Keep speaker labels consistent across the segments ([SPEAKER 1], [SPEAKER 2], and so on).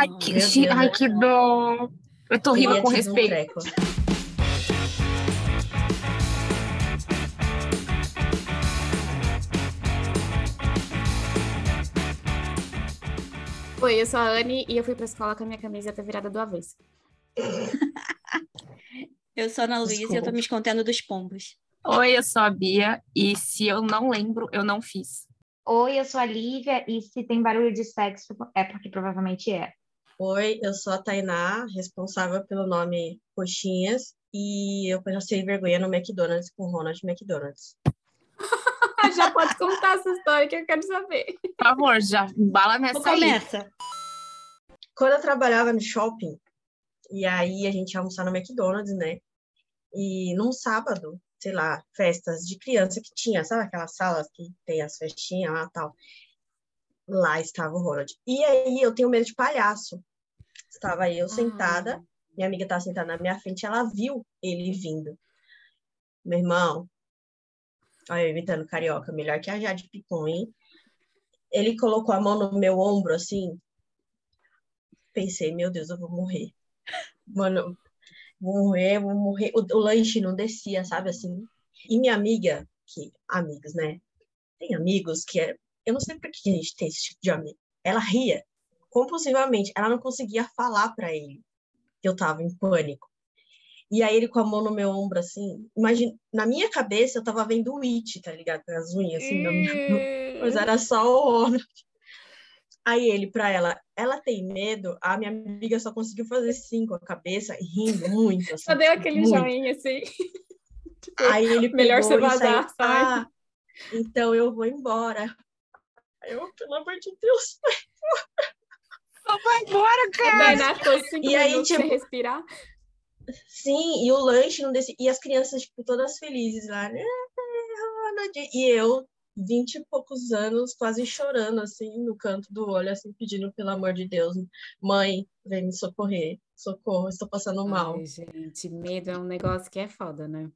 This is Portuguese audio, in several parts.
[SPEAKER 1] Ai, que, ai, que dó. Eu tô rindo com respeito.
[SPEAKER 2] Oi, eu sou a Anne e eu fui pra escola com a minha camiseta virada do avesso.
[SPEAKER 3] eu sou a Ana Luísa e eu tô me escondendo dos pombos.
[SPEAKER 1] Oi, eu sou a Bia e se eu não lembro, eu não fiz.
[SPEAKER 4] Oi, eu sou a Lívia e se tem barulho de sexo é porque provavelmente é.
[SPEAKER 5] Oi, eu sou a Tainá, responsável pelo nome Coxinhas e eu passei vergonha no McDonald's com o Ronald McDonald's.
[SPEAKER 2] já pode contar essa história que eu quero saber.
[SPEAKER 1] Por favor, já bala nessa
[SPEAKER 3] Começa.
[SPEAKER 5] Quando eu trabalhava no shopping, e aí a gente ia almoçar no McDonald's, né? E num sábado, sei lá, festas de criança que tinha, sabe aquelas salas que tem as festinhas lá e tal. Lá estava o Ronald. E aí eu tenho medo de palhaço. Estava eu sentada, ah. minha amiga estava sentada na minha frente, ela viu ele vindo. Meu irmão, Olha, eu imitando carioca, melhor que a Jade Picon, hein? Ele colocou a mão no meu ombro, assim. Pensei, meu Deus, eu vou morrer. Mano, vou morrer, vou morrer. O, o lanche não descia, sabe assim? E minha amiga, que amigos, né? Tem amigos que é. Eu não sei por que a gente tem esse tipo de amigo. Ela ria compulsivamente. Ela não conseguia falar para ele que eu tava em pânico. E aí ele com a mão no meu ombro, assim, imagina, na minha cabeça eu tava vendo o It, tá ligado? Com as unhas, assim, mas era só o Ronald. Aí ele, pra ela, ela tem medo, a minha amiga só conseguiu fazer sim com a cabeça, rindo muito. Assim,
[SPEAKER 2] só deu aquele muito. joinha, assim.
[SPEAKER 5] tipo, aí ele
[SPEAKER 2] Melhor você vazar, sabe? Ah,
[SPEAKER 5] então eu vou embora. Eu, pelo amor de Deus,
[SPEAKER 1] vai embora, cara! Vai
[SPEAKER 2] na e aí, tipo, respirar.
[SPEAKER 5] Sim, e o lanche não descia. E as crianças, tipo, todas felizes lá, né? E eu, vinte e poucos anos, quase chorando, assim, no canto do olho, assim, pedindo pelo amor de Deus, mãe, vem me socorrer, socorro, estou passando mal.
[SPEAKER 2] Ai, gente, medo é um negócio que é foda, né?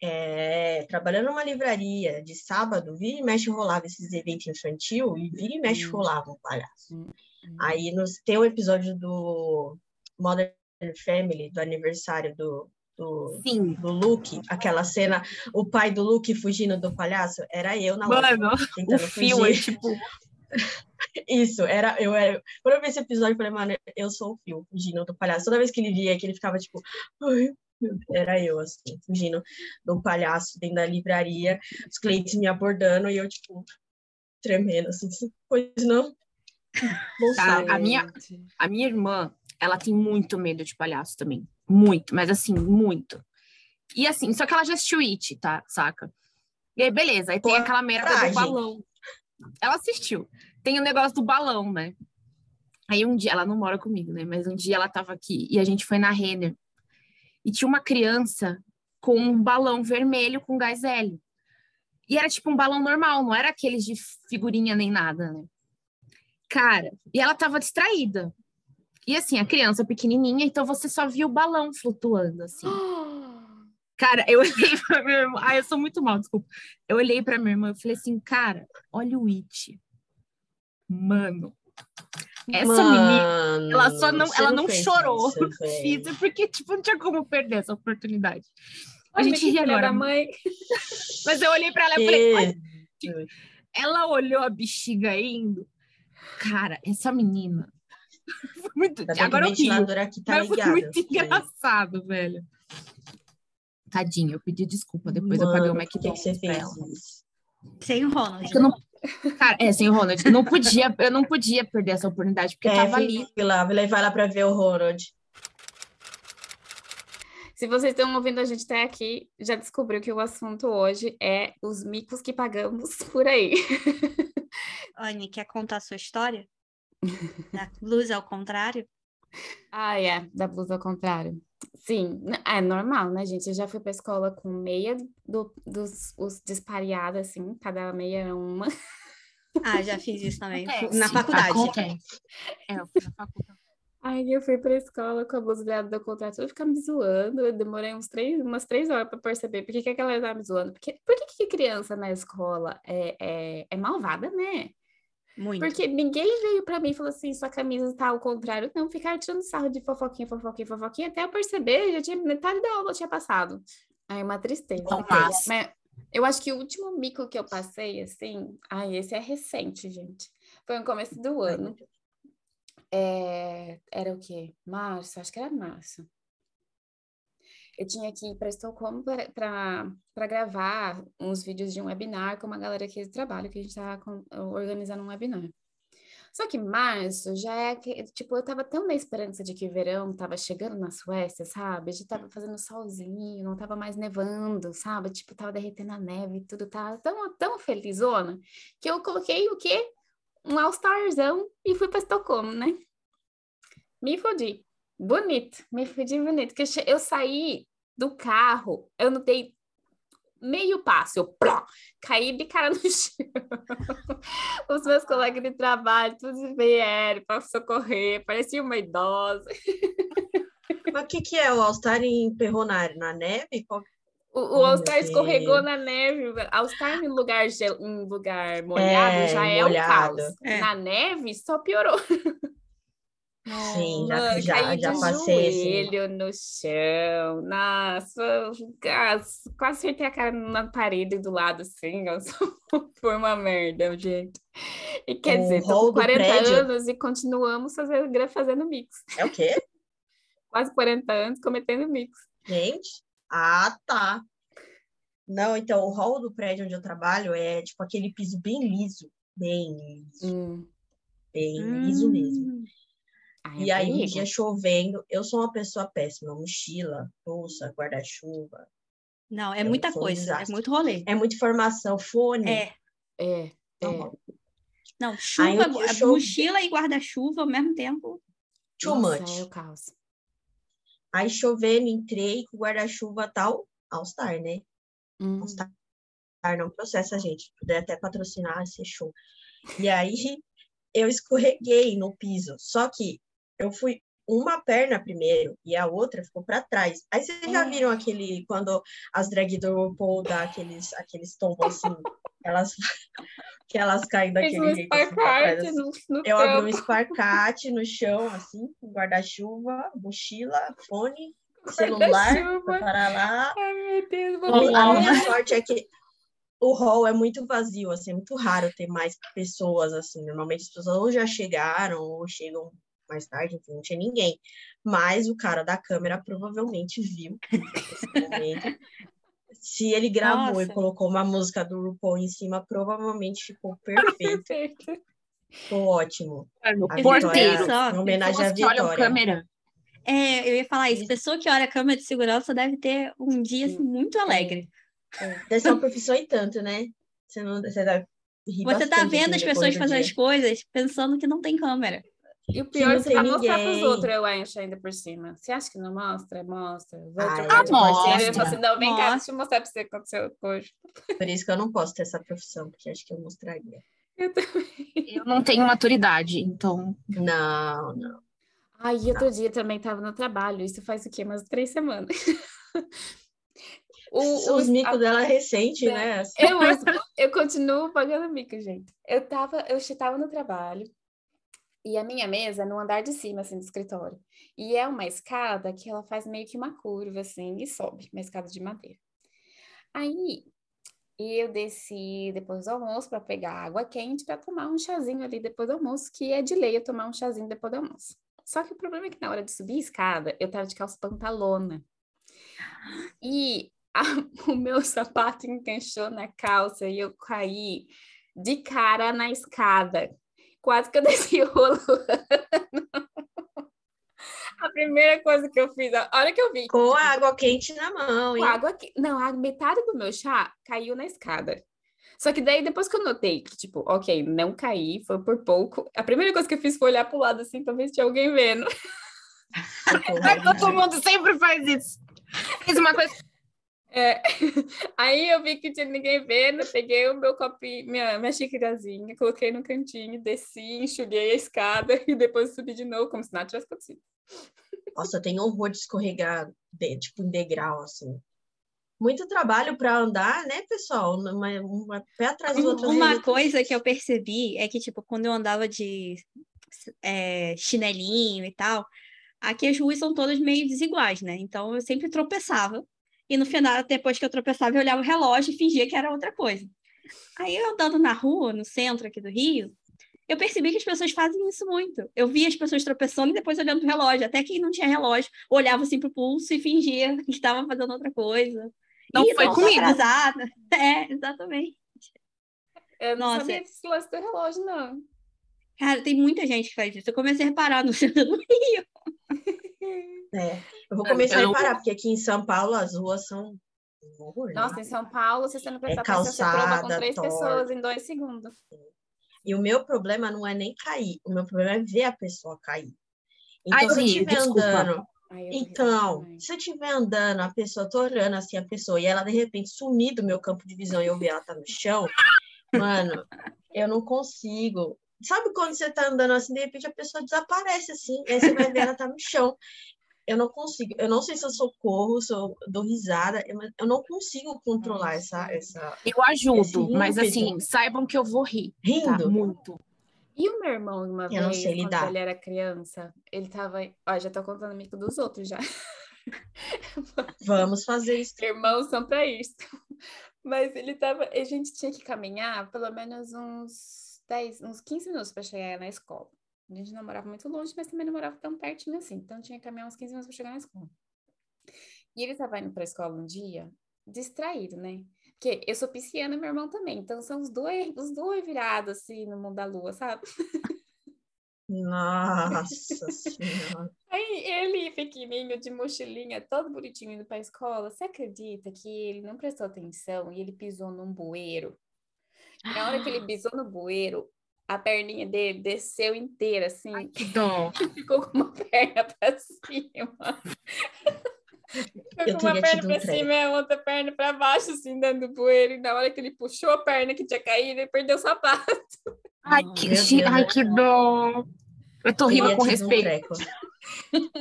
[SPEAKER 5] É, trabalhando numa livraria de sábado, vira e mexe rolava esses eventos infantil e vira e mexe rolava um palhaço. Hum. Hum. Aí nos, tem um episódio do Modern Family, do aniversário do, do,
[SPEAKER 1] Sim.
[SPEAKER 5] do Luke, aquela cena, o pai do Luke fugindo do palhaço, era eu na
[SPEAKER 1] Mano, o fio é tipo...
[SPEAKER 5] Isso, era, eu era. Quando eu vi esse episódio, eu falei, mano, eu sou o Fio, fugindo do palhaço. Toda vez que ele via, que ele ficava tipo, era eu, assim, fugindo do palhaço dentro da livraria, os clientes me abordando e eu, tipo, tremendo, assim, pois não.
[SPEAKER 1] Tá, a, minha, a minha irmã, ela tem muito medo de palhaço também. Muito, mas assim, muito. E assim, só que ela já assistiu It, tá? Saca? E aí, beleza, aí tem aquela merda do balão. Ela assistiu. Tem o negócio do balão, né? Aí um dia, ela não mora comigo, né? Mas um dia ela tava aqui e a gente foi na Renner. E tinha uma criança com um balão vermelho com gás hélio. E era tipo um balão normal, não era aqueles de figurinha nem nada, né? Cara, e ela tava distraída. E assim, a criança pequenininha, então você só viu o balão flutuando, assim. Cara, eu olhei pra minha irmã. Ai, eu sou muito mal, desculpa. Eu olhei pra minha irmã e falei assim, cara, olha o It. Mano. Essa Mano, menina, ela só não, ela não, não chorou. Isso, porque, tipo, não tinha como perder essa oportunidade. A gente ri agora. Da mãe. Mas eu olhei pra ela e falei, ela olhou a bexiga indo. Cara, essa menina muito... Agora eu rio, aqui tá mas ligado, foi muito engraçado, velho. Tadinho, eu pedi desculpa, depois
[SPEAKER 5] Mano,
[SPEAKER 1] eu paguei o McDonald's
[SPEAKER 5] que pra ela.
[SPEAKER 3] Sem o Ronald.
[SPEAKER 1] É não... Cara, é, sem o Ronald. Eu não podia, eu não podia perder essa oportunidade, porque é, tava ali.
[SPEAKER 5] Lá, vou levar lá pra ver o Ronald.
[SPEAKER 2] Se vocês estão ouvindo a gente até aqui, já descobriu que o assunto hoje é os micos que pagamos por aí.
[SPEAKER 3] Anne, quer contar a sua história? Da blusa ao contrário?
[SPEAKER 2] Ah, é, da blusa ao contrário. Sim, é normal, né, gente? Eu já fui pra escola com meia do, dos os despareados, assim, cada meia era uma.
[SPEAKER 3] Ah, já fiz isso também. Acontece. Na faculdade.
[SPEAKER 1] Acontece. É, eu fui na faculdade.
[SPEAKER 2] Aí eu fui pra escola com a blusa do contrário, tudo ficar me zoando. Eu demorei uns três, umas três horas para perceber por que, que aquela estava me zoando. Porque, por que, que criança na escola é, é, é malvada, né?
[SPEAKER 3] Muito.
[SPEAKER 2] Porque ninguém veio pra mim e falou assim, sua camisa tá ao contrário. Não, ficar tirando sarro de fofoquinha, fofoquinha, fofoquinha, até eu perceber, já tinha metade da aula tinha passado. Aí uma tristeza.
[SPEAKER 1] Então, mas-
[SPEAKER 2] Mas eu acho que o último mico que eu passei, assim, ai, esse é recente, gente. Foi no começo do ano. É, era o quê? Março, acho que era março. Eu tinha que ir para Estocolmo para gravar uns vídeos de um webinar com uma galera aqui do trabalho, que a gente estava organizando um webinar. Só que março já é que, tipo, eu tava tão na esperança de que o verão tava chegando na Suécia, sabe? Já tava fazendo solzinho, não tava mais nevando, sabe? Tipo, tava derretendo a neve e tudo, tava tão, tão felizona, que eu coloquei o quê? Um All-Starzão e fui para Estocolmo, né? Me fodi. Bonito, me fodi bonito. Que eu, eu saí do carro, eu não dei meio passo, eu plá, caí de cara no chão. Os meus colegas de trabalho, todos vieram para socorrer, parecia uma idosa.
[SPEAKER 5] Mas o que, que é o All-Star em Perronário? Na neve? Qual-
[SPEAKER 2] O, o All-Star escorregou na neve. All-Star em lugar, gel- em lugar molhado
[SPEAKER 5] É,
[SPEAKER 2] já é um caos.
[SPEAKER 3] É.
[SPEAKER 2] Na neve só piorou.
[SPEAKER 5] Sim, já, já, já
[SPEAKER 2] de
[SPEAKER 5] passei assim.
[SPEAKER 2] joelho no chão. Nossa, quase acertei a cara na parede do lado, assim. ó. Foi uma merda, gente. E quer
[SPEAKER 5] O
[SPEAKER 2] dizer, tô com
[SPEAKER 5] do
[SPEAKER 2] 40
[SPEAKER 5] prédio-
[SPEAKER 2] anos e continuamos fazendo, fazendo mix.
[SPEAKER 5] É o quê?
[SPEAKER 2] Quase 40 anos cometendo mix.
[SPEAKER 5] Gente? Ah, tá. Não, então, o hall do prédio onde eu trabalho é tipo aquele piso bem liso. Bem liso,
[SPEAKER 2] Hum.
[SPEAKER 5] bem liso mesmo.
[SPEAKER 2] Ai,
[SPEAKER 5] E
[SPEAKER 2] é
[SPEAKER 5] aí, um
[SPEAKER 2] perigo.
[SPEAKER 5] dia chovendo, eu sou uma pessoa péssima. Mochila, bolsa, guarda-chuva.
[SPEAKER 3] Não, é
[SPEAKER 5] Eu
[SPEAKER 3] muita
[SPEAKER 5] sou um
[SPEAKER 3] coisa, é muito rolê.
[SPEAKER 5] É muita informação, fone.
[SPEAKER 3] É,
[SPEAKER 2] É, é.
[SPEAKER 5] Não,
[SPEAKER 3] não, chuva, a
[SPEAKER 5] chove-
[SPEAKER 3] mochila e guarda-chuva ao mesmo tempo.
[SPEAKER 5] Too
[SPEAKER 2] Nossa,
[SPEAKER 5] much.
[SPEAKER 2] é o caos.
[SPEAKER 5] Aí chovendo, entrei com guarda-chuva tal, All-Star, né?
[SPEAKER 2] Hum.
[SPEAKER 5] All-Star não processa, gente. Se puder até patrocinar, ser show. E aí eu escorreguei no piso. Só que eu fui uma perna primeiro e a outra ficou para trás. Aí vocês já viram aquele quando as drag do RuPaul dá aqueles aqueles tombos assim, elas que elas caem daquele
[SPEAKER 2] um
[SPEAKER 5] jeito assim,
[SPEAKER 2] espacate
[SPEAKER 5] assim.
[SPEAKER 2] no, no
[SPEAKER 5] Eu abri um
[SPEAKER 2] campo.
[SPEAKER 5] esparcate no chão, assim, com guarda-chuva, mochila, fone, celular, para lá.
[SPEAKER 2] Ai, meu Deus, vou
[SPEAKER 5] a minha sorte é que o hall é muito vazio, assim, é muito raro ter mais pessoas, assim. Normalmente as pessoas ou já chegaram, ou chegam mais tarde, enfim, não tinha ninguém. Mas o cara da câmera provavelmente viu esse momento. Se ele gravou e
[SPEAKER 3] Nossa.
[SPEAKER 5] colocou uma música do RuPaul em cima, provavelmente ficou perfeito,
[SPEAKER 2] Perfeito.
[SPEAKER 5] ficou ótimo. A
[SPEAKER 1] porteiro.
[SPEAKER 5] Vitória, em homenagem à Vitória.
[SPEAKER 1] câmera.
[SPEAKER 3] É, eu ia falar isso. Pessoa que olha a câmera de segurança deve ter um dia assim, muito alegre.
[SPEAKER 5] Deve ser uma profissão e tanto, né? Você, não, você deve rir
[SPEAKER 3] Você tá
[SPEAKER 5] bastante,
[SPEAKER 3] vendo
[SPEAKER 5] assim,
[SPEAKER 3] as pessoas
[SPEAKER 5] do
[SPEAKER 3] fazendo as coisas pensando que não tem câmera.
[SPEAKER 2] E o pior é
[SPEAKER 5] não
[SPEAKER 2] você
[SPEAKER 5] tem
[SPEAKER 2] vai mostrar pros
[SPEAKER 5] ninguém.
[SPEAKER 2] outros, eu acho, ainda por cima. Você acha que não mostra? Mostra. De
[SPEAKER 1] Ah, mostra.
[SPEAKER 2] Fala assim, não, vem cá, deixa eu mostrar pra você o que aconteceu hoje.
[SPEAKER 5] Por isso que eu não posso ter essa profissão, porque acho que eu mostraria.
[SPEAKER 2] Eu também.
[SPEAKER 1] Eu não tenho maturidade, então.
[SPEAKER 5] Não, não.
[SPEAKER 2] Ai, e outro dia também tava no trabalho. Isso faz o quê? Umas três semanas. O-
[SPEAKER 5] Os
[SPEAKER 2] o-
[SPEAKER 5] micos
[SPEAKER 2] a-
[SPEAKER 5] dela é recente, né?
[SPEAKER 2] Eu, eu continuo pagando mico, gente. Eu tava, eu estava no trabalho e a minha mesa é no andar de cima, assim, do escritório. E é uma escada que ela faz meio que uma curva, assim, e sobe, uma escada de madeira. Aí eu desci depois do almoço para pegar água quente para tomar um chazinho ali depois do almoço, que é de lei eu tomar um chazinho depois do almoço. Só que o problema é que na hora de subir a escada, eu tava de calça pantalona. E a- o meu sapato encaixou na calça e eu caí de cara na escada. Quase que eu desci rolando. A primeira coisa que eu fiz, a hora que eu vi
[SPEAKER 5] Com a água quente na mão,
[SPEAKER 2] com
[SPEAKER 5] hein?
[SPEAKER 2] água aqui. Não, a metade do meu chá caiu na escada. Só que daí, depois que eu notei que, tipo, ok, não caí, foi por pouco. A primeira coisa que eu fiz foi olhar pro lado assim pra ver se tinha alguém vendo.
[SPEAKER 1] Todo mundo sempre faz isso. Fiz uma coisa.
[SPEAKER 2] É. Aí eu vi que tinha ninguém vendo, peguei o meu copinho, minha, minha xícarazinha, coloquei no cantinho, desci, enxuguei a escada e depois subi de novo, como se nada tivesse acontecido.
[SPEAKER 5] Nossa, eu tenho horror de escorregar, de- tipo, em degrau, assim. muito trabalho para andar, né, pessoal? Uma, uma pé atrás do outro.
[SPEAKER 3] Uma coisa que eu percebi é que, tipo, quando eu andava de é, chinelinho e tal, aqui as ruas são todas meio desiguais, né? Então eu sempre tropeçava. E no final, depois que eu tropeçava, eu olhava o relógio e fingia que era outra coisa. Aí eu andando na rua, no centro aqui do Rio, eu percebi que as pessoas fazem isso muito. Eu via as pessoas tropeçando e depois olhando o relógio. Até quem não tinha relógio olhava assim pro pulso e fingia que estava fazendo outra coisa.
[SPEAKER 1] Não
[SPEAKER 3] e
[SPEAKER 1] foi
[SPEAKER 3] não,
[SPEAKER 1] comigo.
[SPEAKER 3] Atrasada. É, exatamente.
[SPEAKER 2] Eu não
[SPEAKER 3] Nossa.
[SPEAKER 2] sabia desse lance do relógio, não.
[SPEAKER 3] Cara, tem muita gente que faz isso. Eu comecei a reparar no centro do Rio.
[SPEAKER 5] É, eu vou começar
[SPEAKER 1] Eu
[SPEAKER 5] a reparar, porque aqui em São Paulo as ruas são um horror, né?
[SPEAKER 2] Nossa, em São Paulo, se você não prestar
[SPEAKER 5] É
[SPEAKER 2] atenção, você com
[SPEAKER 5] calçada,
[SPEAKER 2] três
[SPEAKER 5] torta.
[SPEAKER 2] pessoas em dois segundos.
[SPEAKER 5] E o meu problema não é nem cair, o meu problema é ver a pessoa cair. Então,
[SPEAKER 1] Ai,
[SPEAKER 5] se eu estiver andando,
[SPEAKER 2] Ai, eu
[SPEAKER 5] então, se eu estiver andando, a pessoa, tô olhando assim a pessoa, e ela de repente sumir do meu campo de visão e eu ver ela tá no chão, mano, eu não consigo. Sabe quando você tá andando assim, de repente a pessoa desaparece assim, e aí você vai ver ela tá no chão. Eu não consigo, eu não sei se eu socorro, se eu dou risada, eu, eu não consigo controlar essa, essa
[SPEAKER 1] Eu ajudo, mas assim, saibam que eu vou rir, tá?
[SPEAKER 5] rindo.
[SPEAKER 1] Muito.
[SPEAKER 2] E o meu irmão, uma
[SPEAKER 5] Eu não
[SPEAKER 2] vez,
[SPEAKER 5] sei
[SPEAKER 2] quando ele era criança, ele tava. Ó, já tô contando amigo dos outros já.
[SPEAKER 5] Vamos fazer isso.
[SPEAKER 2] Irmãos são pra isso. Mas ele tava. A gente tinha que caminhar pelo menos uns 10, uns 15 minutos para chegar na escola. A gente não morava muito longe, mas também não morava tão pertinho assim. Então tinha que caminhar uns 15 minutos para chegar na escola. E ele tava indo pra escola um dia, distraído, né? Porque eu sou pisciana e meu irmão também. Então são os dois, os dois virados assim no mundo da lua, sabe?
[SPEAKER 5] Nossa Senhora.
[SPEAKER 2] Aí ele, pequenininho, de mochilinha, todo bonitinho indo pra escola, você acredita que ele não prestou atenção e ele pisou num bueiro? Na hora que ele pisou no bueiro, a perninha dele desceu inteira, assim,
[SPEAKER 1] Ai, que dó.
[SPEAKER 2] ficou com uma perna pra cima. Ficou com uma perna
[SPEAKER 5] um
[SPEAKER 2] pra
[SPEAKER 5] treco.
[SPEAKER 2] cima e a outra perna pra baixo, assim, dentro do bueiro. E na hora que ele puxou a perna que tinha caído, ele perdeu o sapato.
[SPEAKER 1] Ai, que,
[SPEAKER 5] Deus,
[SPEAKER 1] ai, que dó. Eu tô rindo com
[SPEAKER 5] um
[SPEAKER 1] respeito.
[SPEAKER 5] treco.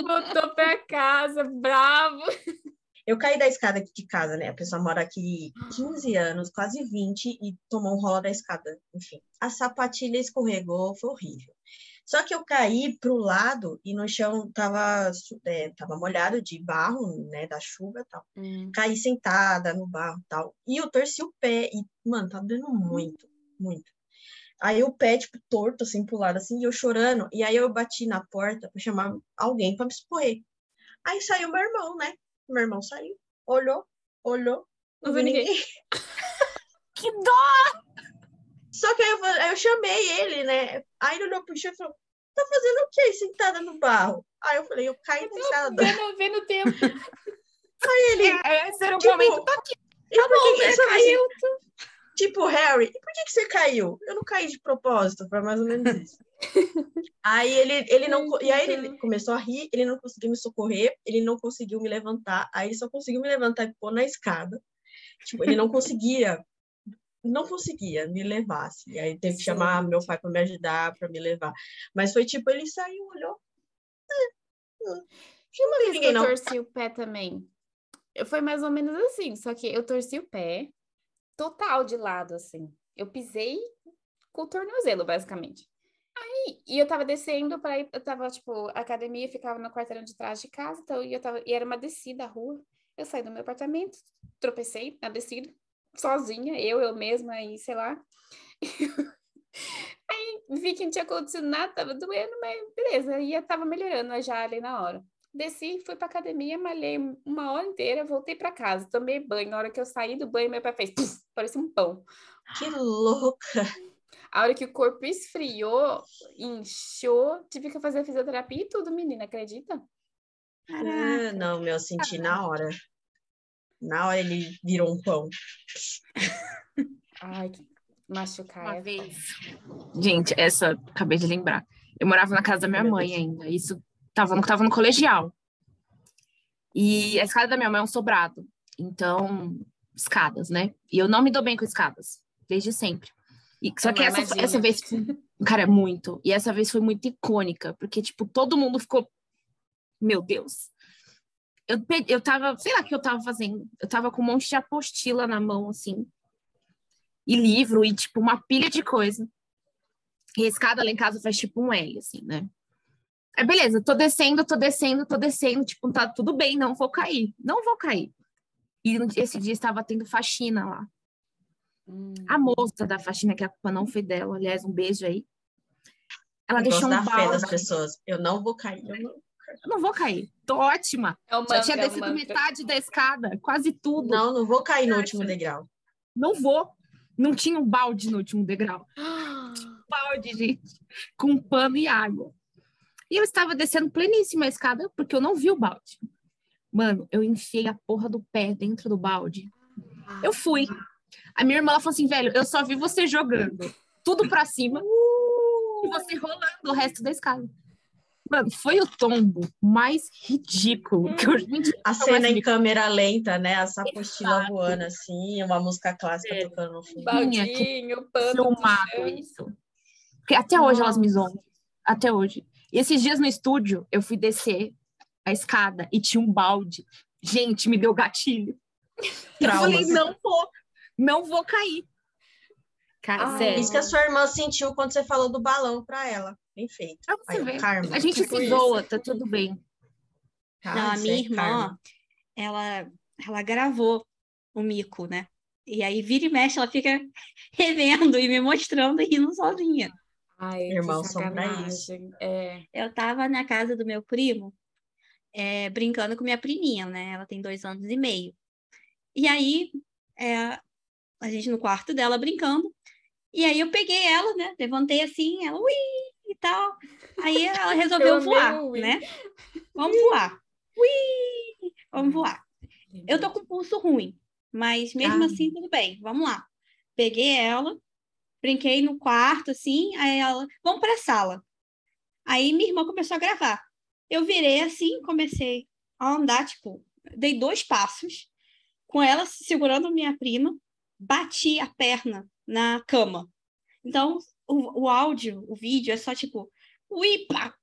[SPEAKER 2] Voltou pra casa, bravo.
[SPEAKER 5] Eu caí da escada aqui de casa, né? A pessoa mora aqui 15 anos, quase 20, e tomou um rola da escada. Enfim, a sapatilha escorregou, foi horrível. Só que eu caí pro lado e no chão tava, é, tava molhado de barro, né? Da chuva e tal. Caí sentada no barro e tal. E eu torci o pé e, mano, tá doendo muito, muito. Aí o pé, tipo, torto, assim, pro lado, assim, e eu chorando. E aí eu bati na porta pra chamar alguém pra me socorrer. Aí saiu meu irmão, né? Meu irmão saiu, olhou, olhou, não viu ninguém.
[SPEAKER 1] Que dó.
[SPEAKER 5] Só que aí eu, aí eu chamei ele, né? Aí ele olhou pro chão e falou, tá fazendo o quê sentada no barro? Aí eu falei, eu caí da escada.
[SPEAKER 2] Vendo, vendo o tempo.
[SPEAKER 5] Aí ele,
[SPEAKER 1] Esse era o
[SPEAKER 5] Tipo,
[SPEAKER 1] momento. Tô aqui.
[SPEAKER 5] e por que que
[SPEAKER 2] né?
[SPEAKER 5] sabe assim, Tipo, Harry, e por que que você caiu? Eu não caí de propósito, foi mais ou menos isso. Aí ele, ele não, e aí ele começou a rir, ele não conseguiu me socorrer, ele não conseguiu me levantar, aí ele só conseguiu me levantar e pôr na escada. Tipo, ele não conseguia, não conseguia me levar, assim. Aí teve que chamar meu pai para me ajudar, para me levar. Mas foi tipo, ele saiu, olhou. É, hum,
[SPEAKER 2] Tinha uma vez que eu
[SPEAKER 5] não.
[SPEAKER 2] torci o pé também. Foi mais ou menos assim, só que eu torci o pé total de lado, assim. Eu pisei com o tornozelo, basicamente. Aí, e eu tava descendo para ir, eu tava, tipo, academia ficava no quarteirão de trás de casa, então eu tava, e era uma descida a rua. Eu saí do meu apartamento, tropecei na descida, sozinha, eu, eu mesma, aí, sei lá. Aí vi que não tinha acontecido nada, tava doendo, mas beleza, eu tava melhorando já ali na hora. Desci, fui pra academia, malhei uma hora inteira, voltei pra casa, tomei banho. Na hora que eu saí do banho, meu pé fez, parecia um pão.
[SPEAKER 5] Que louca.
[SPEAKER 2] A hora que o corpo esfriou, inchou, tive que fazer fisioterapia e tudo, menina, acredita?
[SPEAKER 5] Ah, não, meu, eu senti na hora. Na hora ele virou um pão.
[SPEAKER 2] Ai, que machucar
[SPEAKER 1] Uma
[SPEAKER 2] é
[SPEAKER 1] vez. Gente, essa, acabei de lembrar. Eu morava na casa da minha mãe ainda. Isso tava, no- tava no colegial. E a escada da minha mãe é um sobrado. Então, escadas, né? E eu não me dou bem com escadas, desde sempre. E, só que essa, essa vez, cara, muito. E essa vez foi muito icônica, porque, tipo, todo mundo ficou, meu Deus. eu, eu tava, sei lá o que eu tava fazendo. Eu tava com um monte de apostila na mão, assim. E livro, e tipo, uma pilha de coisa. E a escada lá em casa faz tipo um L, assim, né? Aí, beleza, tô descendo, tô descendo, tô descendo, tipo, tá tudo bem, não vou cair. Não vou cair. E esse dia estava tendo faxina lá. Hum. A moça da faxina, que a culpa não foi dela, aliás, um beijo aí. Ela eu deixou um balde. fé
[SPEAKER 5] das pessoas. Eu não vou cair. Eu não,
[SPEAKER 1] eu não vou cair. Tô ótima. É mantra, Já tinha é descido metade da escada, quase tudo.
[SPEAKER 5] Não, não vou cair no último degrau.
[SPEAKER 1] Não vou. Não tinha um balde no último degrau. um balde, gente, com pano e água. E eu estava descendo pleníssima a escada porque eu não vi o balde. Mano, eu enfiei a porra do pé dentro do balde. Eu fui. A minha irmã ela falou assim, velho, eu só vi você jogando tudo pra cima e você rolando o resto da escada. Mano, foi o tombo mais ridículo que eu
[SPEAKER 5] A cena em câmera lenta, né? A sapostila voando assim, uma música clássica é. tocando no fundo.
[SPEAKER 2] Baldinho, pano.
[SPEAKER 1] Filmado isso. Porque até Nossa. hoje elas me zoam. Até hoje. E esses dias no estúdio, eu fui descer a escada e tinha um balde. Gente, me deu gatilho. Traumas. Eu falei, não vou, não vou cair.
[SPEAKER 5] Cara, sério. Isso que a sua irmã sentiu quando você falou do balão para ela. Bem feito.
[SPEAKER 1] Aí, karma. A gente tipo se zoa, tá tudo bem.
[SPEAKER 3] Ah, não, a minha é irmã, ela, ela gravou o mico, né? E aí, vira e mexe, ela fica revendo e me mostrando e rindo sozinha.
[SPEAKER 2] Ai, Irmãos são pra isso. É.
[SPEAKER 3] Eu tava na casa do meu primo, é, brincando com minha priminha, né? Ela tem dois anos e meio. E aí, é, a gente no quarto dela brincando. E aí eu peguei ela, né? Levantei assim, ela, ui, e tal. Aí ela resolveu voar, né? Vamos voar. Ui, vamos voar. Eu tô com pulso ruim, mas mesmo ah. assim, tudo bem, vamos lá. Peguei ela, brinquei no quarto, assim, aí ela, vamos para a sala. Aí minha irmã começou a gravar. Eu virei assim, comecei a andar, tipo, dei dois passos, com ela segurando minha prima, bati a perna na cama. Então, o, o áudio, o vídeo é só tipo, ui, pá,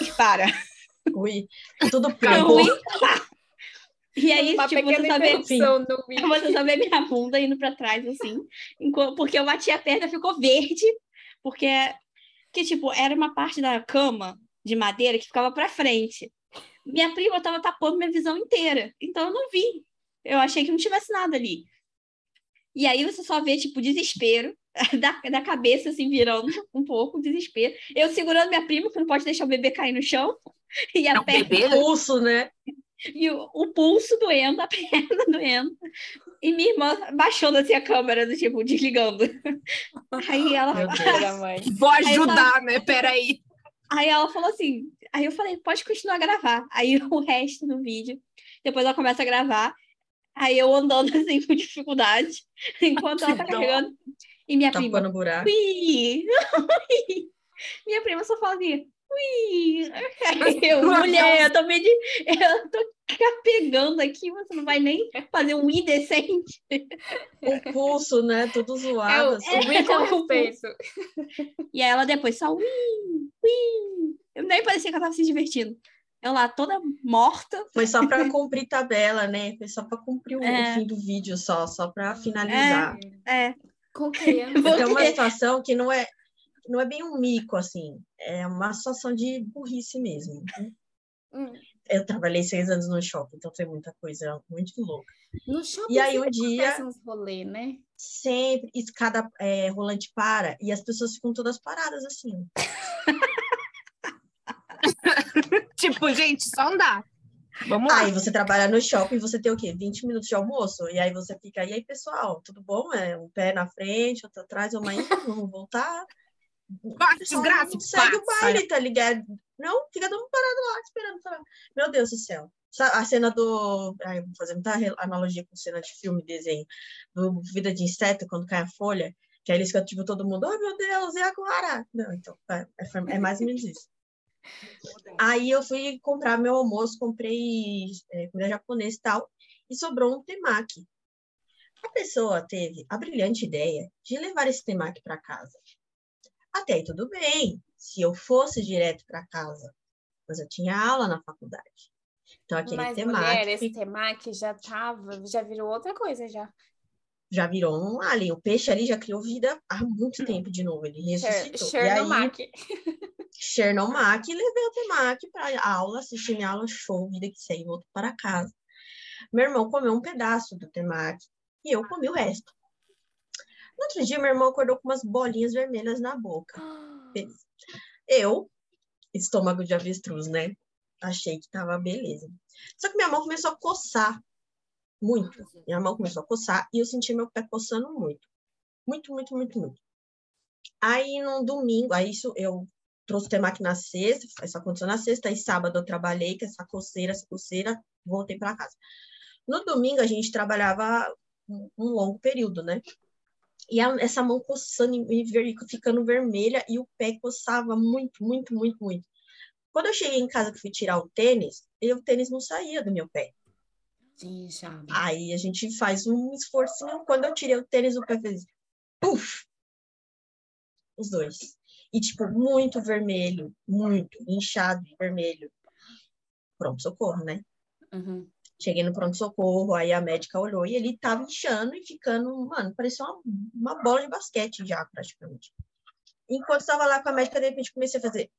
[SPEAKER 3] e para.
[SPEAKER 5] Ui, tudo pegou. Ui, pá.
[SPEAKER 3] E aí, Uma tipo, você vê, você vê minha bunda indo para trás, assim, porque eu bati a perna, ficou verde, porque, que, tipo, era uma parte da cama de madeira que ficava para frente. Minha prima estava tapando minha visão inteira, então eu não vi. Eu achei que não tivesse nada ali. E aí você só vê, tipo, desespero da, da cabeça, assim, virando um pouco, desespero. Eu segurando minha prima, que não pode deixar o bebê cair no chão. E a
[SPEAKER 5] é perna... Bebê pulso, né?
[SPEAKER 3] E o, o, pulso doendo, a perna doendo. E minha irmã baixando assim a câmera, do tipo, desligando. Aí ela.
[SPEAKER 1] Vou ajudar, ela... né? Peraí.
[SPEAKER 3] Aí ela falou assim. Aí eu falei, pode continuar a gravar. Aí o resto do vídeo. Depois ela começa a gravar. Aí eu andando assim com dificuldade, enquanto ela tá carregando. E minha
[SPEAKER 5] tá
[SPEAKER 3] prima.
[SPEAKER 5] No buraco.
[SPEAKER 3] Ui, ui. Minha prima só fala assim, Ui! Eu, mulher, eu tô meio de... Eu tô pegando aqui, você não vai nem fazer um i decente.
[SPEAKER 5] O pulso, né? Tudo zoado. É, assim.
[SPEAKER 2] é, com respeito.
[SPEAKER 3] E aí ela depois só ui, ui. Eu nem parecia que ela tava se divertindo. Eu lá toda morta.
[SPEAKER 5] Foi só para cumprir tabela, né? Foi só para cumprir o, é. fim do vídeo só, só para finalizar.
[SPEAKER 3] É. é.
[SPEAKER 2] Com criança.
[SPEAKER 5] Tem uma situação que não é não é bem um mico, assim, é uma situação de burrice mesmo. Né? Hum. Eu trabalhei seis anos no shopping, então tem muita coisa muito louca.
[SPEAKER 2] No shopping e aí um dia uns rolê, né?
[SPEAKER 5] Sempre escada é, rolante para e as pessoas ficam todas paradas assim.
[SPEAKER 1] tipo, gente, só andar. Vamos lá.
[SPEAKER 5] Aí você trabalha no shopping, você tem o quê? 20 minutos de almoço. E aí você fica, e aí, pessoal, tudo bom? É um pé na frente, outro atrás, uma aí, vamos voltar.
[SPEAKER 1] Desgraça,
[SPEAKER 5] segue o baile, tá ligado? Não, fica todo mundo parado lá, esperando. Tá? Meu Deus do céu. A cena do. Ai, vou fazer muita analogia com cena de filme, desenho. Do Vida de Inseto, quando cai a folha, que aí eles ficam, tipo, todo mundo, ai oh, meu Deus, e agora? Não, então, é, é, é mais ou menos isso. Aí eu fui comprar meu almoço, comprei é, comida japonesa e tal, e sobrou um temaki. A pessoa teve a brilhante ideia de levar esse temaki para casa. Até aí tudo bem, se eu fosse direto para casa, mas eu tinha aula na faculdade. Então, aquele
[SPEAKER 2] Mas,
[SPEAKER 5] temaki
[SPEAKER 2] mulher, esse temaki já tava, já virou outra coisa já.
[SPEAKER 5] já virou um alien. O peixe ali já criou vida há muito tempo de novo. Ele ressuscitou. E aí,
[SPEAKER 2] Chernomaki.
[SPEAKER 5] Chernomaki, levei o temaki para aula, assisti minha aula show, vida que segue, volto para casa. Meu irmão comeu um pedaço do temaki e eu comi o resto. No outro dia, meu irmão acordou com umas bolinhas vermelhas na boca. Eu, estômago de avestruz, né? Achei que tava beleza. Só que minha mão começou a coçar muito. Minha mão começou a coçar e eu senti meu pé coçando muito. Muito, muito, muito, muito. Aí, no domingo, aí isso eu trouxe o temaki na sexta, isso aconteceu na sexta, aí sábado eu trabalhei com essa coceira, essa coceira, voltei para casa. No domingo a gente trabalhava um, um longo período, né? E a- essa mão coçando e ver- ficando vermelha e o pé coçava muito, muito, muito, muito. Quando eu cheguei em casa que fui tirar o tênis, e o tênis não saía do meu pé.
[SPEAKER 2] Sim, já.
[SPEAKER 5] Aí a gente faz um esforcinho. Quando eu tirei o tênis, o pé fez puf! Os dois. E, tipo, muito vermelho, muito inchado e vermelho. Pronto, socorro, né?
[SPEAKER 2] Uhum.
[SPEAKER 5] Cheguei no pronto-socorro, aí a médica olhou e ele tava inchando e ficando, mano, parecia uma, uma bola de basquete já, praticamente. Enquanto estava lá com a médica, de repente comecei a fazer.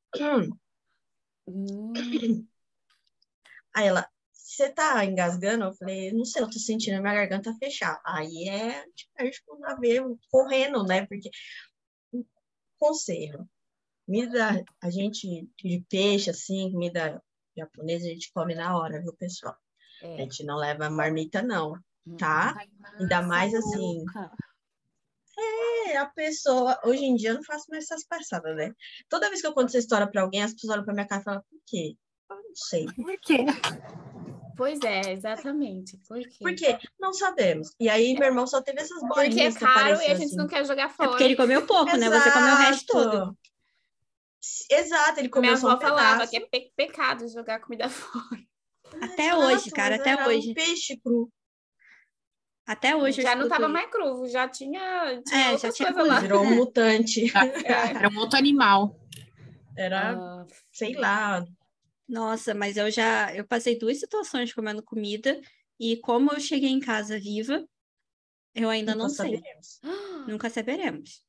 [SPEAKER 5] "Hum". Aí ela, você tá engasgando? Eu falei, não sei, eu tô sentindo a minha garganta fechar. Aí é, tipo, a gente a ver correndo, né? Porque, conselho, comida, a gente de peixe, assim, comida japonesa, a gente come na hora, viu, pessoal? A
[SPEAKER 2] É.
[SPEAKER 5] gente não leva marmita, não, tá? Ainda mais assim, é, a pessoa, hoje em dia eu não faço mais essas passadas, né? Toda vez que eu conto essa história pra alguém, as pessoas olham pra minha cara e falam, por quê? Eu não sei.
[SPEAKER 1] Por quê?
[SPEAKER 2] Pois é, exatamente. Por quê?
[SPEAKER 5] Por quê? Não sabemos. E aí, meu irmão só teve essas
[SPEAKER 2] Porque é
[SPEAKER 5] bolinhas que
[SPEAKER 2] caro e a gente
[SPEAKER 5] assim.
[SPEAKER 2] não quer jogar
[SPEAKER 3] É
[SPEAKER 2] fora.
[SPEAKER 3] porque ele comeu pouco, né? Você comeu o resto todo.
[SPEAKER 5] Exato. Ele
[SPEAKER 2] Minha
[SPEAKER 5] comeu só
[SPEAKER 2] avó
[SPEAKER 5] um
[SPEAKER 2] falava que é pe- pecado jogar comida fora.
[SPEAKER 3] Até
[SPEAKER 5] Exato,
[SPEAKER 3] hoje, cara, até
[SPEAKER 5] era um
[SPEAKER 3] hoje.
[SPEAKER 5] peixe cru.
[SPEAKER 3] Até hoje eu
[SPEAKER 2] já não
[SPEAKER 3] escuto
[SPEAKER 2] tava
[SPEAKER 3] isso.
[SPEAKER 2] mais cru, já tinha, tinha
[SPEAKER 3] É, já tinha
[SPEAKER 2] coisas lá.
[SPEAKER 5] Virou um mutante.
[SPEAKER 1] Era um outro animal.
[SPEAKER 5] Era,
[SPEAKER 2] Ah,
[SPEAKER 5] sei lá.
[SPEAKER 3] Nossa, mas eu já eu passei duas situações comendo comida e como eu cheguei em casa viva, eu ainda não
[SPEAKER 5] nunca
[SPEAKER 3] sei.
[SPEAKER 5] saberemos.
[SPEAKER 3] Nunca saberemos.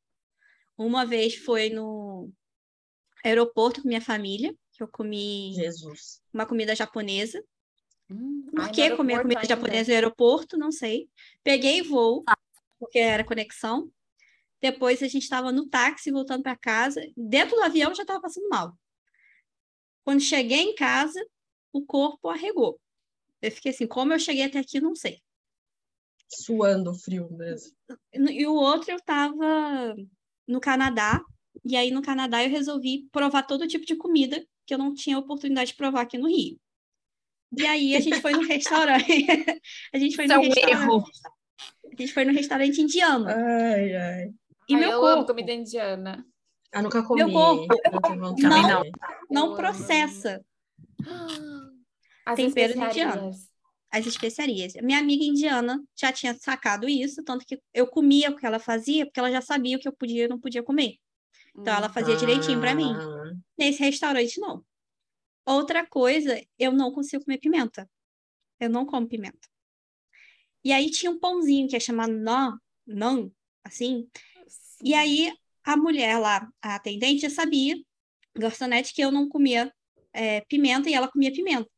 [SPEAKER 3] Uma vez foi no aeroporto com minha família, que eu comi
[SPEAKER 5] Jesus.
[SPEAKER 3] uma comida japonesa.
[SPEAKER 2] hum,
[SPEAKER 3] Por que comer comida
[SPEAKER 2] ainda.
[SPEAKER 3] japonesa no aeroporto? Não sei. Peguei voo, porque era conexão. Depois a gente estava no táxi voltando para casa. Dentro do avião já estava passando mal. Quando cheguei em casa, o corpo arregou. Eu fiquei assim, como eu cheguei até aqui, não sei.
[SPEAKER 5] Suando frio mesmo.
[SPEAKER 3] E o outro eu estava no Canadá, e aí no Canadá eu resolvi provar todo tipo de comida que eu não tinha oportunidade de provar aqui no Rio. E aí a gente foi no restaurante. a gente foi
[SPEAKER 1] Isso
[SPEAKER 3] no
[SPEAKER 1] é um
[SPEAKER 3] restaurante.
[SPEAKER 1] erro.
[SPEAKER 3] A gente foi no restaurante indiano.
[SPEAKER 5] Ai, ai.
[SPEAKER 3] E
[SPEAKER 2] Ai,
[SPEAKER 3] meu
[SPEAKER 2] eu amo
[SPEAKER 3] corpo
[SPEAKER 2] comida indiana.
[SPEAKER 5] Eu nunca comi.
[SPEAKER 3] Meu corpo.
[SPEAKER 5] não
[SPEAKER 1] não.
[SPEAKER 3] não processa
[SPEAKER 2] As
[SPEAKER 3] Tempero
[SPEAKER 2] especiarias.
[SPEAKER 3] as especiarias. Minha amiga indiana já tinha sacado isso, tanto que eu comia o que ela fazia, porque ela já sabia o que eu podia e não podia comer. Então ela fazia direitinho para mim.
[SPEAKER 5] Ah,
[SPEAKER 3] Nesse restaurante, não. Outra coisa, eu não consigo comer pimenta. Eu não como pimenta. E aí tinha um pãozinho que é chamado nan, nan, assim. E aí a mulher lá, a atendente, já sabia, garçonete, que eu não comia é, pimenta e ela comia pimenta.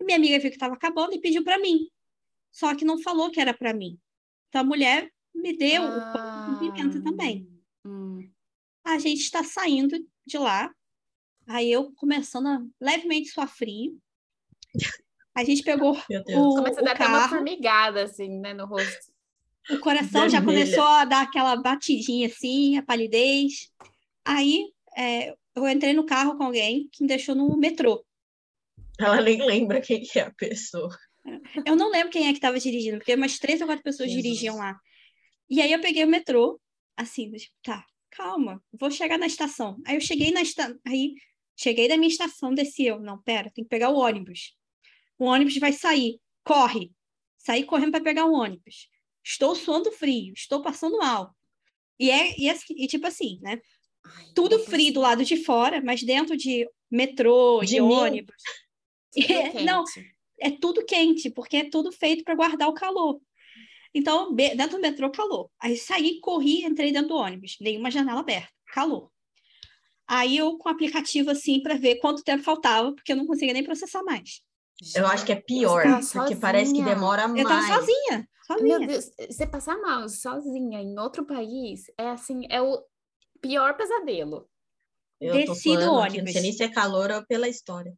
[SPEAKER 3] E minha amiga viu que estava acabando e pediu para mim. Só que não falou que era para mim. Então a mulher me deu o pão com pimenta também.
[SPEAKER 2] Hum.
[SPEAKER 3] A gente está saindo de lá. Aí eu começando a levemente suar frio. A gente pegou
[SPEAKER 5] meu Deus.
[SPEAKER 3] o,
[SPEAKER 2] Começa a
[SPEAKER 3] o
[SPEAKER 2] dar até uma
[SPEAKER 3] carro,
[SPEAKER 2] formigada, assim, né, no rosto.
[SPEAKER 3] O coração já
[SPEAKER 5] Vermelha.
[SPEAKER 3] começou a dar aquela batidinha assim, a palidez. Aí é, eu entrei no carro com alguém que me deixou no metrô.
[SPEAKER 5] Ela nem lembra quem que é a pessoa.
[SPEAKER 3] Eu não lembro quem é que estava dirigindo, porque umas três ou quatro pessoas
[SPEAKER 5] Jesus.
[SPEAKER 3] dirigiam lá. E aí eu peguei o metrô, assim, tipo, tá, calma, vou chegar na estação. Aí eu cheguei na estação, aí cheguei da minha estação, desci eu, não, pera, tem que pegar o ônibus. O ônibus vai sair, corre. Saí correndo para pegar o ônibus. Estou suando frio, estou passando mal. E é e, assim- e tipo assim, né?
[SPEAKER 2] Ai,
[SPEAKER 3] Tudo frio do lado de fora, mas dentro de metrô, de,
[SPEAKER 5] De
[SPEAKER 3] ônibus.
[SPEAKER 2] Tudo
[SPEAKER 3] não, é tudo quente, porque é tudo feito para guardar o calor. Então, dentro do metrô, calor. Aí saí, corri, entrei dentro do ônibus, dei uma janela aberta, calor. Aí eu com o aplicativo assim para ver quanto tempo faltava, porque eu não conseguia nem processar mais.
[SPEAKER 5] Eu acho que é pior,
[SPEAKER 2] tá
[SPEAKER 5] porque parece que demora
[SPEAKER 3] Eu tava
[SPEAKER 5] mais.
[SPEAKER 3] sozinha, sozinha.
[SPEAKER 2] Meu Deus, você passar mal sozinha em outro país é assim, é o pior pesadelo.
[SPEAKER 5] Eu tô
[SPEAKER 3] Desci do
[SPEAKER 5] falando aqui, não
[SPEAKER 3] ônibus.
[SPEAKER 5] sei nem se é calor ou pela história.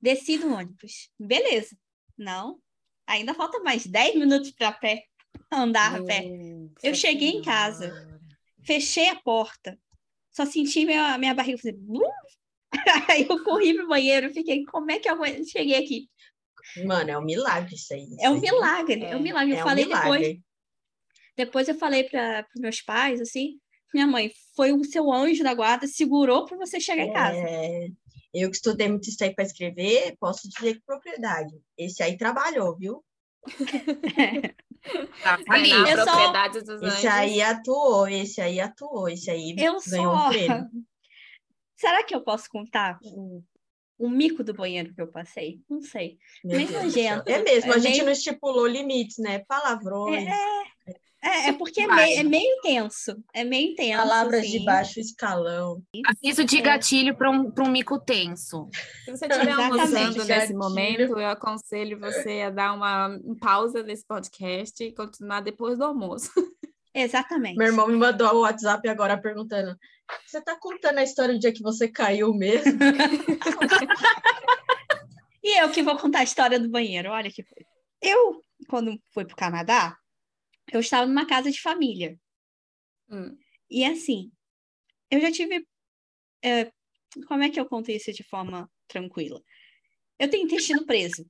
[SPEAKER 3] Desci do ônibus. Beleza. Não. Ainda falta mais 10 minutos para pé andar a pé. Eu cheguei em casa. Fechei a porta. Só senti minha, minha barriga fazer. blum. Aí eu corri pro banheiro, fiquei, como é que eu cheguei aqui?
[SPEAKER 5] Mano, é um milagre isso aí.
[SPEAKER 3] É um
[SPEAKER 5] isso aí.
[SPEAKER 3] milagre, é, um
[SPEAKER 2] É,
[SPEAKER 3] milagre. Eu
[SPEAKER 5] É um
[SPEAKER 3] falei depois,
[SPEAKER 5] milagre.
[SPEAKER 3] depois eu falei para meus pais assim, minha mãe, foi o seu anjo da guarda, segurou para você chegar em casa.
[SPEAKER 5] É, eu que estudei muito isso aí para escrever, posso dizer com propriedade. Esse aí trabalhou, viu?
[SPEAKER 1] Tá ali.
[SPEAKER 3] Eu só-
[SPEAKER 2] propriedade dos
[SPEAKER 5] Esse
[SPEAKER 2] anjos.
[SPEAKER 5] aí atuou, esse aí atuou, esse aí
[SPEAKER 3] Eu
[SPEAKER 5] ganhou
[SPEAKER 3] só.
[SPEAKER 5] um prêmio.
[SPEAKER 3] Será que eu posso contar o, o mico do banheiro que eu passei? Não sei.
[SPEAKER 5] Meu
[SPEAKER 3] nojento.
[SPEAKER 5] É mesmo,
[SPEAKER 3] É
[SPEAKER 5] a gente
[SPEAKER 3] meio-
[SPEAKER 5] não estipulou limites, né? Palavrões,
[SPEAKER 3] É, é porque é meio, é meio intenso. É meio intenso.
[SPEAKER 5] palavras de
[SPEAKER 3] assim.
[SPEAKER 5] baixo escalão.
[SPEAKER 1] Aviso de
[SPEAKER 3] É.
[SPEAKER 1] gatilho para um, pra um mico tenso.
[SPEAKER 2] Se você estiver almoçando nesse momento, eu aconselho você a dar uma pausa nesse podcast e continuar depois do almoço.
[SPEAKER 3] Exatamente.
[SPEAKER 5] Meu irmão me mandou o WhatsApp agora perguntando: Você tá contando a história do dia que você caiu mesmo?
[SPEAKER 3] E eu que vou contar a história do banheiro. Olha que coisa. Eu, quando fui para o Canadá, eu estava numa casa de família.
[SPEAKER 2] Hum.
[SPEAKER 3] E assim, eu já tive. é, como é que eu conto isso de forma tranquila? Eu tenho intestino preso.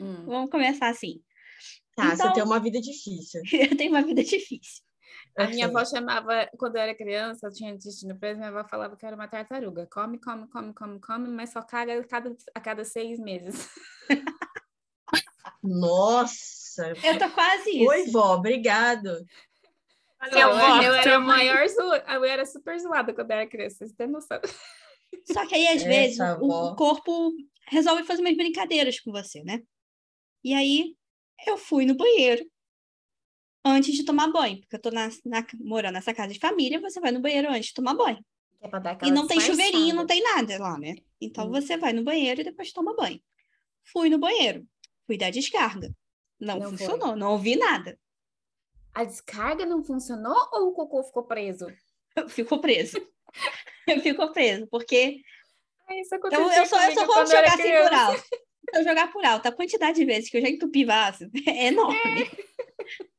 [SPEAKER 2] Hum.
[SPEAKER 3] Vamos começar assim.
[SPEAKER 5] Tá,
[SPEAKER 3] Então-
[SPEAKER 5] você tem uma vida difícil.
[SPEAKER 3] Eu tenho uma vida difícil.
[SPEAKER 2] A minha avó chamava, quando eu era criança, eu tinha intestino preso, minha avó falava que era uma tartaruga. Come, come, come, come, come, mas só caga a cada, a cada seis meses.
[SPEAKER 5] Nossa!
[SPEAKER 3] Eu tô quase isso.
[SPEAKER 5] Oi, vó, obrigado.
[SPEAKER 1] Valeu,
[SPEAKER 2] eu,
[SPEAKER 1] vó.
[SPEAKER 2] eu era a maior zo... eu era super zoada quando eu era criança, vocês têm noção.
[SPEAKER 3] Só que aí, às
[SPEAKER 5] Essa
[SPEAKER 3] vezes, o,
[SPEAKER 5] avó.
[SPEAKER 3] o corpo resolve fazer umas brincadeiras com você, né? E aí, eu fui no banheiro antes de tomar banho, porque eu tô na, na- morando nessa casa de família, você vai no banheiro antes de tomar banho.
[SPEAKER 2] É
[SPEAKER 3] E não tem chuveirinho, não tem nada lá, né? Então,
[SPEAKER 2] Hum.
[SPEAKER 3] você vai no banheiro e depois toma banho. Fui no banheiro, fui dar descarga. Não,
[SPEAKER 2] Não foi.
[SPEAKER 3] funcionou, não ouvi nada.
[SPEAKER 2] A descarga não funcionou ou o cocô ficou preso?
[SPEAKER 3] Ficou preso. Ficou preso, porque
[SPEAKER 2] Ah, Isso
[SPEAKER 3] eu, eu só, eu
[SPEAKER 2] eu era
[SPEAKER 3] jogar assim eu jogar por alto, a quantidade de vezes que eu já entupi vaso é enorme.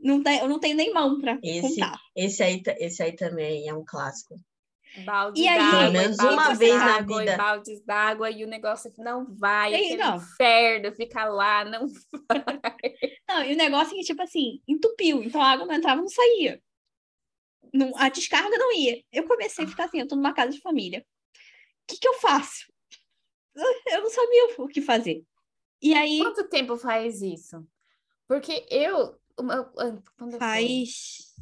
[SPEAKER 3] Não, tem, eu não tenho nem mão para
[SPEAKER 5] Esse-
[SPEAKER 3] contar.
[SPEAKER 5] Esse aí, esse aí também é um clássico.
[SPEAKER 2] Balde
[SPEAKER 3] E aí-
[SPEAKER 2] d'água,
[SPEAKER 5] Pelo menos
[SPEAKER 2] baldes
[SPEAKER 5] uma vez na vida.
[SPEAKER 2] E baldes d'água e o negócio não vai,
[SPEAKER 3] não.
[SPEAKER 2] inferno, fica lá, não
[SPEAKER 3] Não, e o negócio é que, tipo assim, entupiu. Então a água não entrava, não saía. Não, a descarga não ia. Eu comecei a ficar assim, eu tô numa casa de família. O que que eu faço? Eu não sabia o que fazer. E aí
[SPEAKER 2] Quanto tempo faz isso? Porque eu, quando
[SPEAKER 3] faz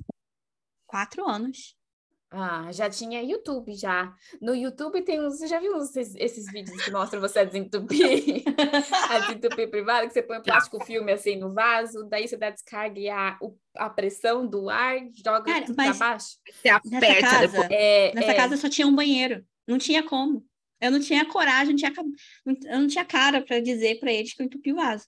[SPEAKER 3] quatro anos.
[SPEAKER 2] Ah, já tinha YouTube já. No YouTube tem uns, você já viu esses, esses vídeos que mostram você a desentupir? a desentupir privada, que você põe um plástico filme assim no vaso, daí você dá descarga e a, o- a pressão do ar joga
[SPEAKER 3] Cara,
[SPEAKER 2] pra baixo.
[SPEAKER 1] Você
[SPEAKER 3] Nessa
[SPEAKER 1] aperta
[SPEAKER 3] casa,
[SPEAKER 1] depois.
[SPEAKER 2] É,
[SPEAKER 3] nessa
[SPEAKER 2] é,
[SPEAKER 3] casa só tinha um banheiro. Não tinha como. Eu não tinha coragem, não tinha, eu não tinha cara para dizer para eles que eu entupi o vaso.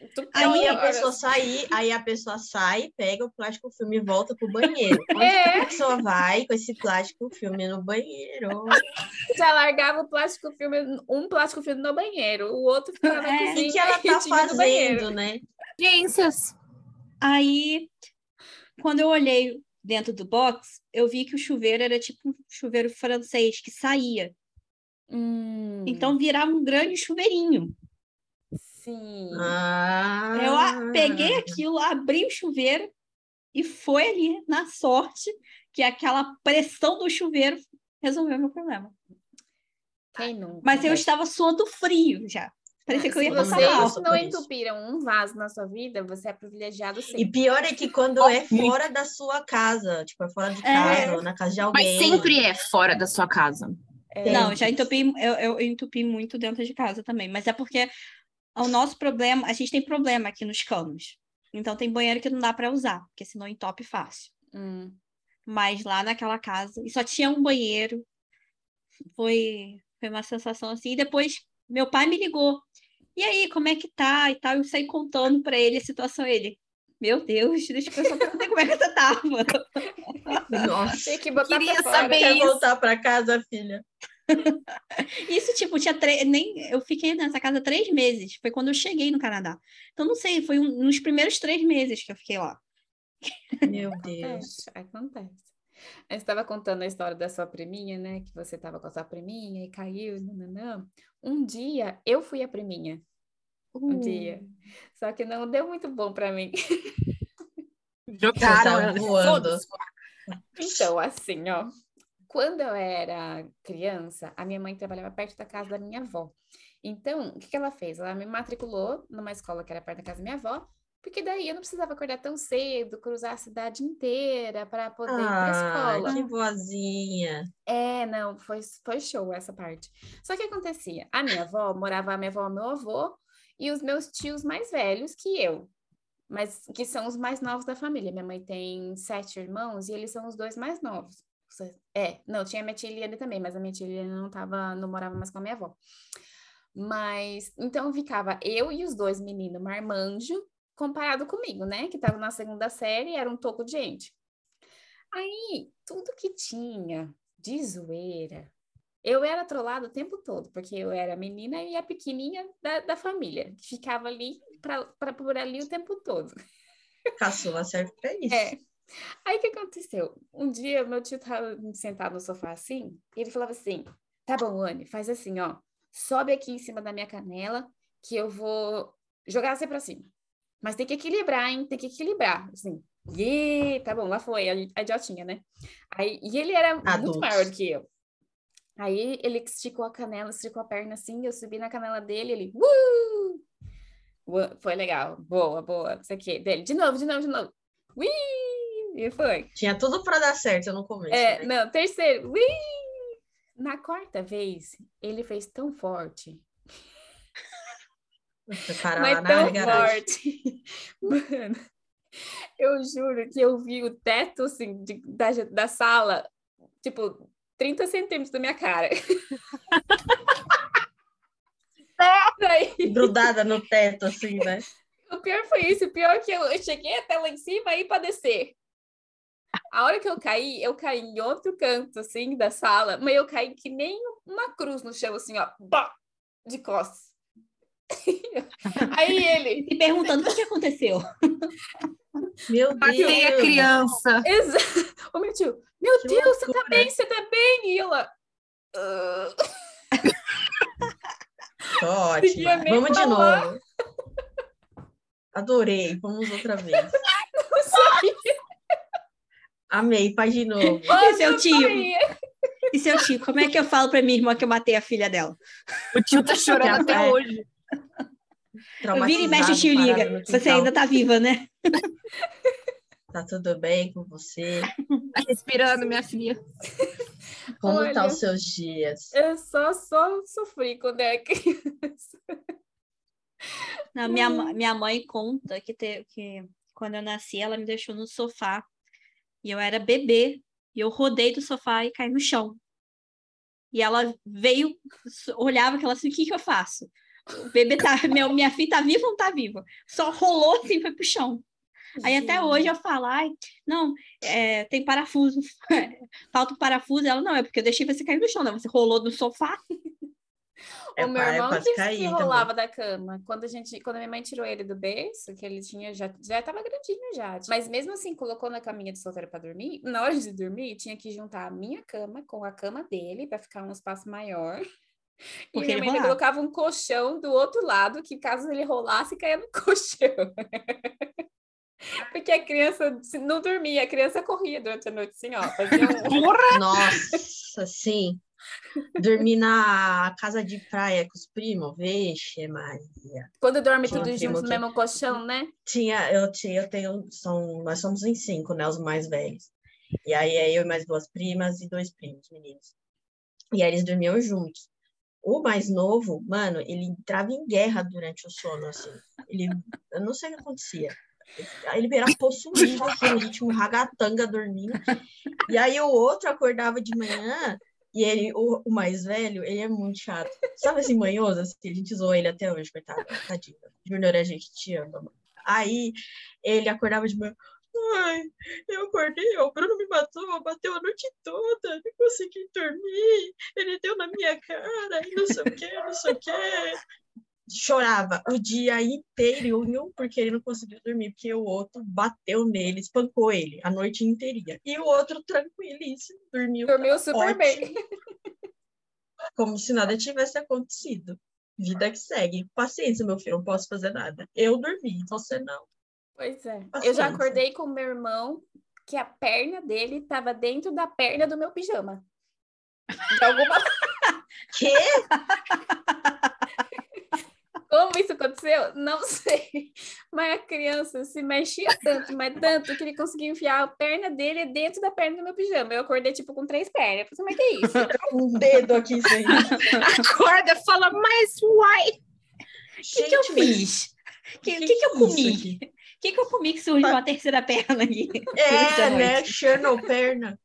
[SPEAKER 2] entupiu
[SPEAKER 5] Então,
[SPEAKER 3] Aí
[SPEAKER 5] e a pessoa sair, aí a pessoa sai, pega o plástico filme e volta pro banheiro. Onde
[SPEAKER 2] É.
[SPEAKER 5] que a pessoa vai com esse plástico filme no banheiro?
[SPEAKER 2] já largava o plástico filme, um plástico filme no banheiro, o outro ficava na
[SPEAKER 3] É.
[SPEAKER 5] O
[SPEAKER 2] cozinha
[SPEAKER 5] que, que ela tá fazendo, né?
[SPEAKER 1] Ciências.
[SPEAKER 3] Aí, quando eu olhei dentro do box, eu vi que o chuveiro era tipo um chuveiro francês que saía.
[SPEAKER 2] Hum,
[SPEAKER 3] Então virava um grande chuveirinho.
[SPEAKER 2] sim.
[SPEAKER 5] Ah,
[SPEAKER 3] Eu a- peguei aquilo, abri o chuveiro e foi ali na sorte que aquela pressão do chuveiro resolveu meu problema.
[SPEAKER 2] Quem nunca?
[SPEAKER 3] Mas eu estava suando frio já. Parecia que eu
[SPEAKER 2] Se
[SPEAKER 3] ia passar
[SPEAKER 2] vocês
[SPEAKER 3] mal.
[SPEAKER 5] por
[SPEAKER 2] não entupiram um vaso na sua vida, você é privilegiado sim.
[SPEAKER 5] E pior é que quando é fora da sua casa, tipo, é fora de casa, ou na casa de alguém.
[SPEAKER 1] Mas sempre é fora da sua casa.
[SPEAKER 2] É,
[SPEAKER 3] Não, já entupi, eu, eu entupi muito dentro de casa também, mas é porque o nosso problema, a gente tem problema aqui nos canos. Então tem banheiro que não dá para usar, porque senão entope fácil.
[SPEAKER 2] Hum.
[SPEAKER 3] Mas lá naquela casa, e só tinha um banheiro. Foi, foi uma sensação assim. E depois meu pai me ligou. E aí, como é que tá? E tal, eu saí contando para ele a situação. Ele, meu Deus, deixa eu só perguntar como é que você tava.
[SPEAKER 5] Nossa,
[SPEAKER 2] Tem que botar
[SPEAKER 1] Queria
[SPEAKER 2] pra fora.
[SPEAKER 1] saber.
[SPEAKER 5] quer
[SPEAKER 1] isso.
[SPEAKER 5] voltar para casa, filha?
[SPEAKER 3] Isso, tipo, tinha três. Nem... Eu fiquei nessa casa três meses. Foi quando eu cheguei no Canadá. Então, não sei, foi um... nos primeiros três meses que eu fiquei lá.
[SPEAKER 5] Meu Deus.
[SPEAKER 2] Acontece, acontece. Você estava contando a história da sua priminha, né? Que você estava com a sua priminha e caiu, nananã. Um dia eu fui a priminha. Um dia. Só que não deu muito bom para mim.
[SPEAKER 1] Jogaram ela.
[SPEAKER 5] voando.
[SPEAKER 2] Então, assim, ó. Quando eu era criança, a minha mãe trabalhava perto da casa da minha avó. Então, o que que ela fez? Ela me matriculou numa escola que era perto da casa da minha avó, porque daí eu não precisava acordar tão cedo, cruzar a cidade inteira para poder ir para
[SPEAKER 5] Ah,
[SPEAKER 2] escola.
[SPEAKER 5] que boazinha.
[SPEAKER 2] É, não, foi, foi show essa parte. Só que acontecia, a minha avó morava a minha avó, meu avô e os meus tios mais velhos que eu, mas que são os mais novos da família. Minha mãe tem sete irmãos e eles são os dois mais novos. É, não, tinha minha tia Eliane também, mas a minha tia Eliane não tava, não morava mais com a minha avó. Mas, então ficava eu e os dois meninos marmanjo, comparado comigo, né? Que tava na segunda série, era um toco de gente. Aí, tudo que tinha de zoeira, eu era trollada o tempo todo, porque eu era a menina e a pequenininha da, da família, que ficava ali, pra, por ali o tempo todo.
[SPEAKER 5] Caçula serve pra isso.
[SPEAKER 2] É. Aí o que aconteceu? Um dia meu tio tava sentado no sofá assim, e ele falava assim: tá bom, Anne, faz assim, ó. Sobe aqui em cima da minha canela, que eu vou jogar você pra cima. Mas tem que equilibrar, hein? Tem que equilibrar. Assim, e tá bom, lá foi, a, a idiotinha, né? Aí, e ele era muito
[SPEAKER 5] Adultos.
[SPEAKER 2] maior do que eu. Aí ele esticou a canela, esticou a perna assim, eu subi na canela dele, ele. Uh! Foi legal, boa, boa, não sei o quê. Dele, de novo, de novo, de novo. Ui! E foi.
[SPEAKER 5] Tinha tudo pra dar certo no começo.
[SPEAKER 2] É,
[SPEAKER 5] né?
[SPEAKER 2] não, terceiro. Ui! Na quarta vez, ele fez tão forte,
[SPEAKER 5] para
[SPEAKER 2] mas tão forte. Mano, eu juro que eu vi o teto, assim, de- da, da sala, tipo, 30 centímetros da minha cara. Daí,
[SPEAKER 5] Grudada no teto, assim, né?
[SPEAKER 2] o pior foi isso, o pior é que eu, cheguei até lá em cima e para descer. A hora que eu caí, eu caí em outro canto, assim, da sala, mas eu caí que nem uma cruz no chão, assim, ó, de costas. Aí ele,
[SPEAKER 3] Se perguntando o que aconteceu.
[SPEAKER 5] Meu
[SPEAKER 1] Matei a
[SPEAKER 5] Deus.
[SPEAKER 1] criança.
[SPEAKER 2] Exato. O meu tio, meu
[SPEAKER 5] Que
[SPEAKER 2] Deus, você tá
[SPEAKER 5] loucura.
[SPEAKER 2] bem, você tá bem? E ela, "Ah." Queria nem
[SPEAKER 5] Vamos de
[SPEAKER 2] falar.
[SPEAKER 5] novo. Adorei. Vamos outra vez.
[SPEAKER 2] não sabia.
[SPEAKER 5] Amei. Faz de novo.
[SPEAKER 3] E seu tio? E seu tio? Como é que eu falo pra minha irmã que eu matei a filha dela?
[SPEAKER 1] O tio tá chorando até
[SPEAKER 5] É.
[SPEAKER 1] hoje.
[SPEAKER 3] Eu viro e mexe, o
[SPEAKER 5] Traumatizado,
[SPEAKER 3] tio
[SPEAKER 5] parado
[SPEAKER 3] liga.
[SPEAKER 5] no
[SPEAKER 3] Você ainda tá viva, né?
[SPEAKER 5] Tá tudo bem com você?
[SPEAKER 1] Tá respirando, minha filha.
[SPEAKER 5] Como tá
[SPEAKER 2] Olha.
[SPEAKER 5] os seus dias?
[SPEAKER 2] Eu só, só sofri quando era criança.
[SPEAKER 3] Não, minha, minha mãe conta que, te- que quando eu nasci, ela me deixou no sofá. E eu era bebê. E eu rodei do sofá e caí no chão. E ela veio, olhava aquela assim, o que que eu faço? O bebê tá, meu, minha filha tá viva ou não tá viva? Só rolou assim, foi pro chão. Aí até hoje eu falo, ai, não, é, tem parafuso, falta um parafuso. Ela, não, é porque eu deixei você cair no chão, não, você rolou do sofá.
[SPEAKER 5] É,
[SPEAKER 2] o meu
[SPEAKER 5] pa- é
[SPEAKER 2] irmão
[SPEAKER 5] quase
[SPEAKER 2] que se
[SPEAKER 5] cair também.
[SPEAKER 2] rolava da cama. Quando a gente, quando a minha mãe tirou ele do berço, que ele tinha já já tava grandinho já. Mas mesmo assim, colocou na caminha de solteiro para dormir, na hora de dormir, tinha que juntar a minha cama com a cama dele para ficar um espaço maior. E
[SPEAKER 3] Porque
[SPEAKER 2] minha
[SPEAKER 3] ele
[SPEAKER 2] mãe
[SPEAKER 3] rolava.
[SPEAKER 2] colocava um colchão do outro lado, que caso ele rolasse, caía no colchão. Porque a criança não dormia, a criança corria durante a noite, assim, ó. Fazia um...
[SPEAKER 5] Nossa, sim. Dormir na casa de praia com os primos, vixe, Maria.
[SPEAKER 2] Quando dorme
[SPEAKER 5] Tinha
[SPEAKER 2] tudo junto no mesmo colchão, né?
[SPEAKER 5] Tinha, eu tinha, eu tenho, são, nós somos em cinco, né, os mais velhos. E aí é eu e mais duas primas e dois primos, meninos. E aí eles dormiam juntos. O mais novo, mano, ele entrava em guerra durante o sono, assim. Ele, eu não sei o que acontecia. Ele era possuído, assim, no ritmo ragatanga dormindo. E aí o outro acordava de manhã e ele, o, o, mais velho, ele é muito chato. Sabe assim, manhoso? Assim, a gente zoou ele até hoje, coitado. Tadinho. Júnior, a gente te ama. Mano. Aí ele acordava de manhã. Ai, eu acordei, o Bruno me matou, bateu a noite toda, não consegui dormir, ele deu na minha cara, e não sei o que, não sei o que. Chorava o dia inteiro porque ele não conseguiu dormir, porque o outro bateu nele, espancou ele a noite inteirinha. E o outro tranquilíssimo, dormiu.
[SPEAKER 2] Dormiu super ótimo, bem.
[SPEAKER 5] Como se nada tivesse acontecido. Vida que segue. Paciência, meu filho, não posso fazer nada. Eu dormi, você não.
[SPEAKER 2] Pois é. Paciência. Eu já acordei com meu irmão que a perna dele estava dentro da perna do meu pijama. De alguma.
[SPEAKER 5] Quê?
[SPEAKER 2] Como isso aconteceu? Não sei. Mas a criança se mexia tanto, mas tanto, que ele conseguia enfiar a perna dele dentro da perna do meu pijama. Eu acordei, tipo, com três pernas. Eu falei, mas que é isso?
[SPEAKER 5] um dedo aqui, gente.
[SPEAKER 1] Acorda, fala, mas uai!
[SPEAKER 3] O que, que eu fiz? O que, que, que, eu comi? O que, que eu comi que surgiu uma terceira perna aqui?
[SPEAKER 5] É, né? Cherno perna.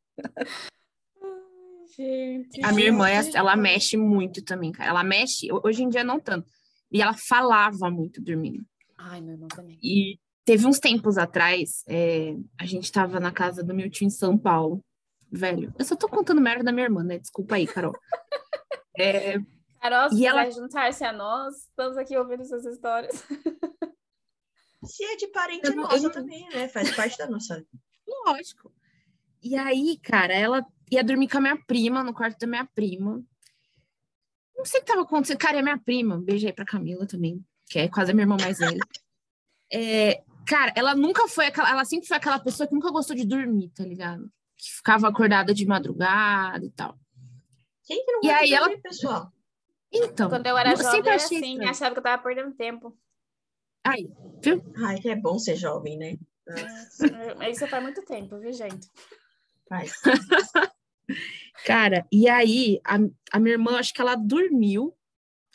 [SPEAKER 1] Gente, a minha irmã, ela mexe muito também, cara. Ela mexe, hoje em dia não tanto. E ela falava muito dormindo.
[SPEAKER 2] Ai, meu irmão também.
[SPEAKER 1] E teve uns tempos atrás, é, a gente tava na casa do meu tio em São Paulo. Velho, eu só tô contando merda da minha irmã, né? Desculpa aí, Carol.
[SPEAKER 2] É, Carol, se e ela... juntar-se a nós, estamos aqui ouvindo suas histórias.
[SPEAKER 5] Se é de parente eu, nossa eu... também, né? Faz parte da nossa.
[SPEAKER 1] Lógico. E aí, cara, ela ia dormir com a minha prima, no quarto da minha prima. Não sei o que tava acontecendo. Cara, é minha prima. Beijo aí pra Camila também, que é quase a minha irmã mais velha. É, cara, ela nunca foi aquela. Ela sempre foi aquela pessoa que nunca gostou de dormir, tá ligado? Que ficava acordada de madrugada e tal.
[SPEAKER 5] Quem que não e aí dormir, ela... pessoal?
[SPEAKER 1] Então.
[SPEAKER 2] Quando eu era eu jovem, sempre achei assim, estranho. achava que eu tava perdendo tempo.
[SPEAKER 1] Aí, viu?
[SPEAKER 5] Ai, que é bom ser jovem, né?
[SPEAKER 2] É, isso faz muito tempo, viu, gente?
[SPEAKER 5] Faz.
[SPEAKER 1] Cara, e aí a, a minha irmã, acho que ela dormiu.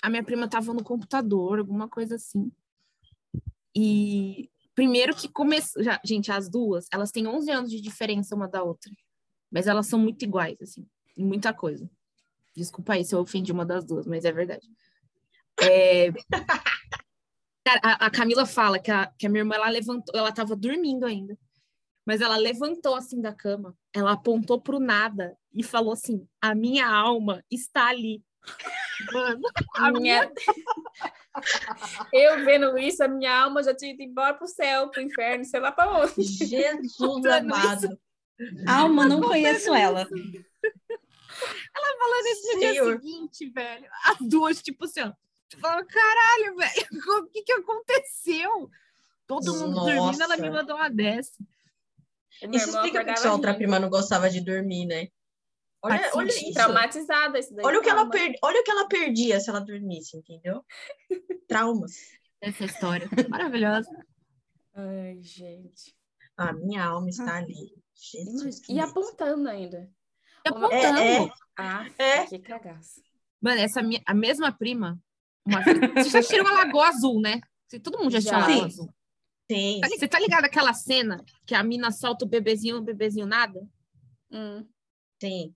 [SPEAKER 1] A minha prima tava no computador, alguma coisa assim. E primeiro que começou. Gente, as duas, elas têm 11 anos de diferença uma da outra. Mas elas são muito iguais, assim, em muita coisa. Desculpa aí se eu ofendi uma das duas, mas é verdade. É... Cara, a, a, Camila fala que a, que a minha irmã ela levantou, ela tava dormindo ainda. Mas ela levantou assim da cama, ela apontou pro nada e falou assim: A minha alma está ali. Mano,
[SPEAKER 2] a minha. Eu vendo isso, a minha alma já tinha ido embora pro céu, pro inferno, sei lá para onde.
[SPEAKER 5] Jesus amado.
[SPEAKER 3] Alma, não conheço ela.
[SPEAKER 1] Ela falando isso no dia seguinte, velho. As duas, tipo assim, ó. Fala, caralho, velho, o que que aconteceu? Todo mundo Nossa. dormindo, ela me mandou uma dessa.
[SPEAKER 5] Isso explica porque sua outra prima não gostava de dormir, né? Olha, olha isso.
[SPEAKER 2] Traumatizada isso daí.
[SPEAKER 5] Olha o, que ela per... olha o que ela perdia se ela dormisse, entendeu? Traumas.
[SPEAKER 1] Essa história. Maravilhosa.
[SPEAKER 2] Ai, gente.
[SPEAKER 5] A minha alma está ah. ali. Jesus
[SPEAKER 2] e apontando ainda.
[SPEAKER 1] E apontando. É,
[SPEAKER 2] é. Ah, é. que cagaço.
[SPEAKER 1] Mano, essa minha, a mesma prima. Uma... Você já tirou uma lagoa azul, né? Todo mundo já, já. tirou lagoa azul.
[SPEAKER 5] Sim.
[SPEAKER 1] Você tá ligado aquela cena que a mina solta o bebezinho, o bebezinho nada?
[SPEAKER 2] Hum.
[SPEAKER 5] Sim.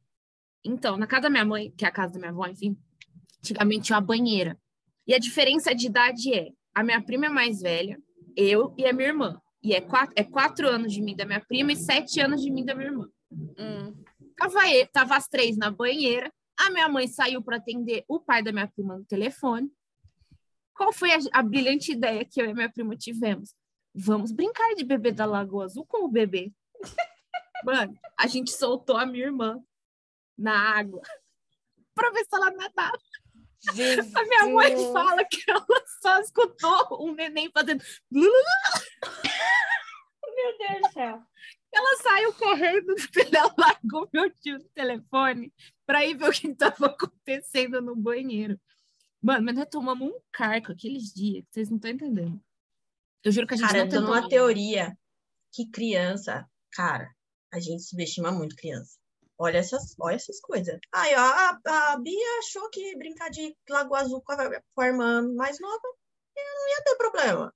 [SPEAKER 1] Então, na casa da minha mãe, que é a casa da minha avó, enfim, antigamente tinha uma banheira. E a diferença de idade é: a minha prima é mais velha, eu e a minha irmã. E é quatro, é quatro anos de mim da minha prima e sete anos de mim da minha irmã.
[SPEAKER 2] Hum.
[SPEAKER 1] Tava, tava as três na banheira. A minha mãe saiu para atender o pai da minha prima no telefone. Qual foi a, a brilhante ideia que eu e minha prima tivemos? Vamos brincar de bebê da Lagoa Azul com o bebê. Mano, a gente soltou a minha irmã na água para ver se ela nadava. Jesus. A minha mãe fala que ela só escutou um neném fazendo. Meu
[SPEAKER 2] Deus do céu.
[SPEAKER 1] Ela saiu correndo, ela largou meu tio no telefone para ir ver o que estava acontecendo no banheiro. Mano, mas nós tomamos um carco aqueles dias, vocês não estão entendendo. Eu juro que a gente
[SPEAKER 5] cara,
[SPEAKER 1] não
[SPEAKER 5] tentou. Cara, uma teoria que criança, cara, a gente subestima muito criança. Olha essas, olha essas coisas. Aí, ó, a, a Bia achou que brincar de Lagoa Azul com a, com a irmã mais nova não ia ter problema.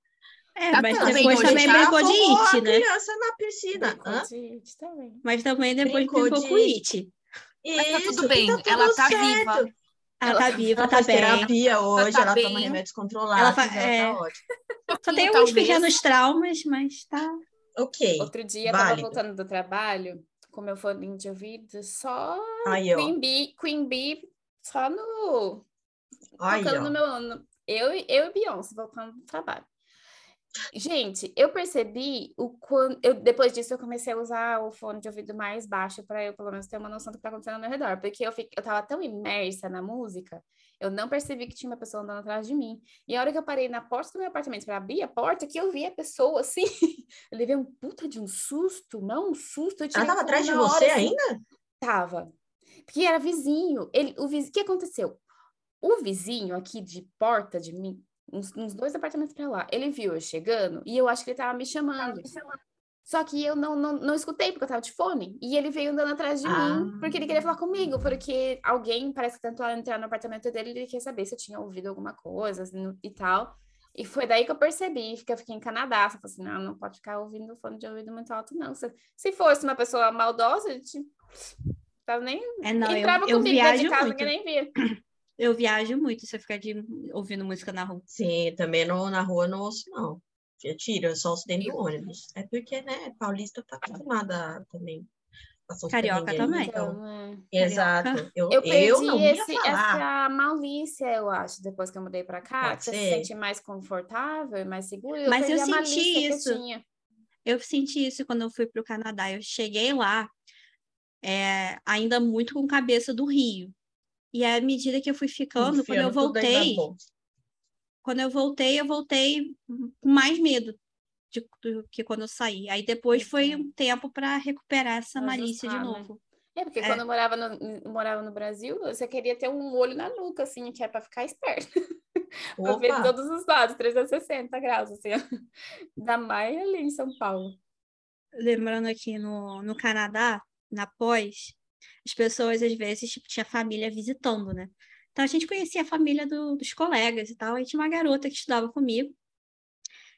[SPEAKER 3] É,
[SPEAKER 1] Tá
[SPEAKER 3] mas
[SPEAKER 1] também,
[SPEAKER 3] depois também brincou de it,
[SPEAKER 5] a
[SPEAKER 3] né?
[SPEAKER 5] criança na piscina.
[SPEAKER 2] Brincou
[SPEAKER 5] Hã?
[SPEAKER 2] de it também.
[SPEAKER 3] Mas também depois
[SPEAKER 5] Brincou
[SPEAKER 3] brincou
[SPEAKER 5] de-
[SPEAKER 3] com it.
[SPEAKER 1] Mas tá tudo bem,
[SPEAKER 5] tá tudo
[SPEAKER 1] ela tá
[SPEAKER 5] certo.
[SPEAKER 1] viva.
[SPEAKER 3] Ela,
[SPEAKER 1] Ela
[SPEAKER 3] tá
[SPEAKER 1] tá-
[SPEAKER 3] viva,
[SPEAKER 5] Ela
[SPEAKER 3] tá
[SPEAKER 5] faz
[SPEAKER 3] bem.
[SPEAKER 5] terapia hoje,
[SPEAKER 1] tá
[SPEAKER 5] ela
[SPEAKER 1] bem.
[SPEAKER 5] toma remédios controlados,
[SPEAKER 3] Ela
[SPEAKER 5] ela,
[SPEAKER 3] fa- é.
[SPEAKER 5] tá ótima.
[SPEAKER 3] Só tem uns
[SPEAKER 1] Talvez.
[SPEAKER 3] pequenos traumas, mas tá.
[SPEAKER 5] Ok,
[SPEAKER 2] Outro dia eu tava
[SPEAKER 5] válido.
[SPEAKER 2] voltando do trabalho com meu fone de ouvido, só
[SPEAKER 5] Aí.
[SPEAKER 2] Queen Bee, Queen Bee só no
[SPEAKER 5] Aí,
[SPEAKER 2] tocando
[SPEAKER 5] ó.
[SPEAKER 2] no meu eu, eu e Beyoncé voltando do trabalho. Gente, eu percebi o quanto. Eu, depois disso, eu comecei a usar o fone de ouvido mais baixo para eu, pelo menos, ter uma noção do que tá acontecendo ao meu redor. Porque eu, fiquei, eu tava tão imersa na música, eu não percebi que tinha uma pessoa andando atrás de mim. E a hora que eu parei na porta do meu apartamento para abrir a porta, que eu vi a pessoa assim. eu levei um puta de um susto, não um susto. Eu
[SPEAKER 5] Ela tava atrás de
[SPEAKER 2] na hora,
[SPEAKER 5] você
[SPEAKER 2] assim.
[SPEAKER 5] ainda?
[SPEAKER 2] Tava. Porque era vizinho. Ele, o vizinho, o que aconteceu? O vizinho aqui de porta de mim, uns, uns dois apartamentos pra lá, ele viu eu chegando e eu acho que ele tava me chamando. Só que eu não, não, não escutei, porque eu tava de fone. E ele veio andando atrás de mim,
[SPEAKER 5] Ah.
[SPEAKER 2] porque ele queria falar comigo, porque alguém parece que tentou entrar no apartamento dele e ele queria saber se eu tinha ouvido alguma coisa assim, e tal. E foi daí que eu percebi, que eu fiquei em Canadá. Eu falei assim, não, não pode ficar ouvindo fone de ouvido muito alto, não. Se, se fosse uma pessoa maldosa, a gente tava nem
[SPEAKER 3] É, não, eu,
[SPEAKER 2] entrava
[SPEAKER 3] eu
[SPEAKER 2] comigo dentro de casa,
[SPEAKER 3] muito.
[SPEAKER 2] ninguém nem via.
[SPEAKER 3] Eu viajo muito se eu ficar de, ouvindo música na rua.
[SPEAKER 5] Sim, também no, na rua não ouço, não. Eu tiro, eu só ouço dentro do ônibus. É porque, né, paulista tá acostumada também.
[SPEAKER 3] Carioca também.
[SPEAKER 5] Então,
[SPEAKER 2] Então, é.
[SPEAKER 5] exato. Eu,
[SPEAKER 2] Eu perdi
[SPEAKER 5] não ia
[SPEAKER 2] esse,
[SPEAKER 5] falar.
[SPEAKER 2] essa malícia, eu acho, depois que eu mudei pra cá,
[SPEAKER 5] Pode
[SPEAKER 2] você se sente mais confortável e mais seguro. Eu
[SPEAKER 3] Mas eu senti isso.
[SPEAKER 2] eu.
[SPEAKER 3] Eu senti isso quando eu fui para o Canadá. Eu cheguei lá é, ainda muito com cabeça do Rio. E à medida que eu fui ficando, quando eu
[SPEAKER 5] Enfiando dentro da
[SPEAKER 3] voltei, quando eu voltei, eu voltei com mais medo de- do que quando eu saí. Aí depois foi um tempo para recuperar essa
[SPEAKER 2] Pra
[SPEAKER 3] malícia de
[SPEAKER 2] ajustar, né?
[SPEAKER 3] novo.
[SPEAKER 2] É, porque
[SPEAKER 3] É.
[SPEAKER 2] quando eu morava no, morava no Brasil, você queria ter um olho na nuca, assim, que é pra ficar esperto. pra ver todos os lados, 360 graus, assim, ó. Ainda mais ali em São Paulo.
[SPEAKER 3] Lembrando aqui no, no Canadá, na pós, as pessoas às vezes tipo, tinha família visitando, né? Então a gente conhecia a família do- dos colegas e tal. Aí tinha uma garota que estudava comigo.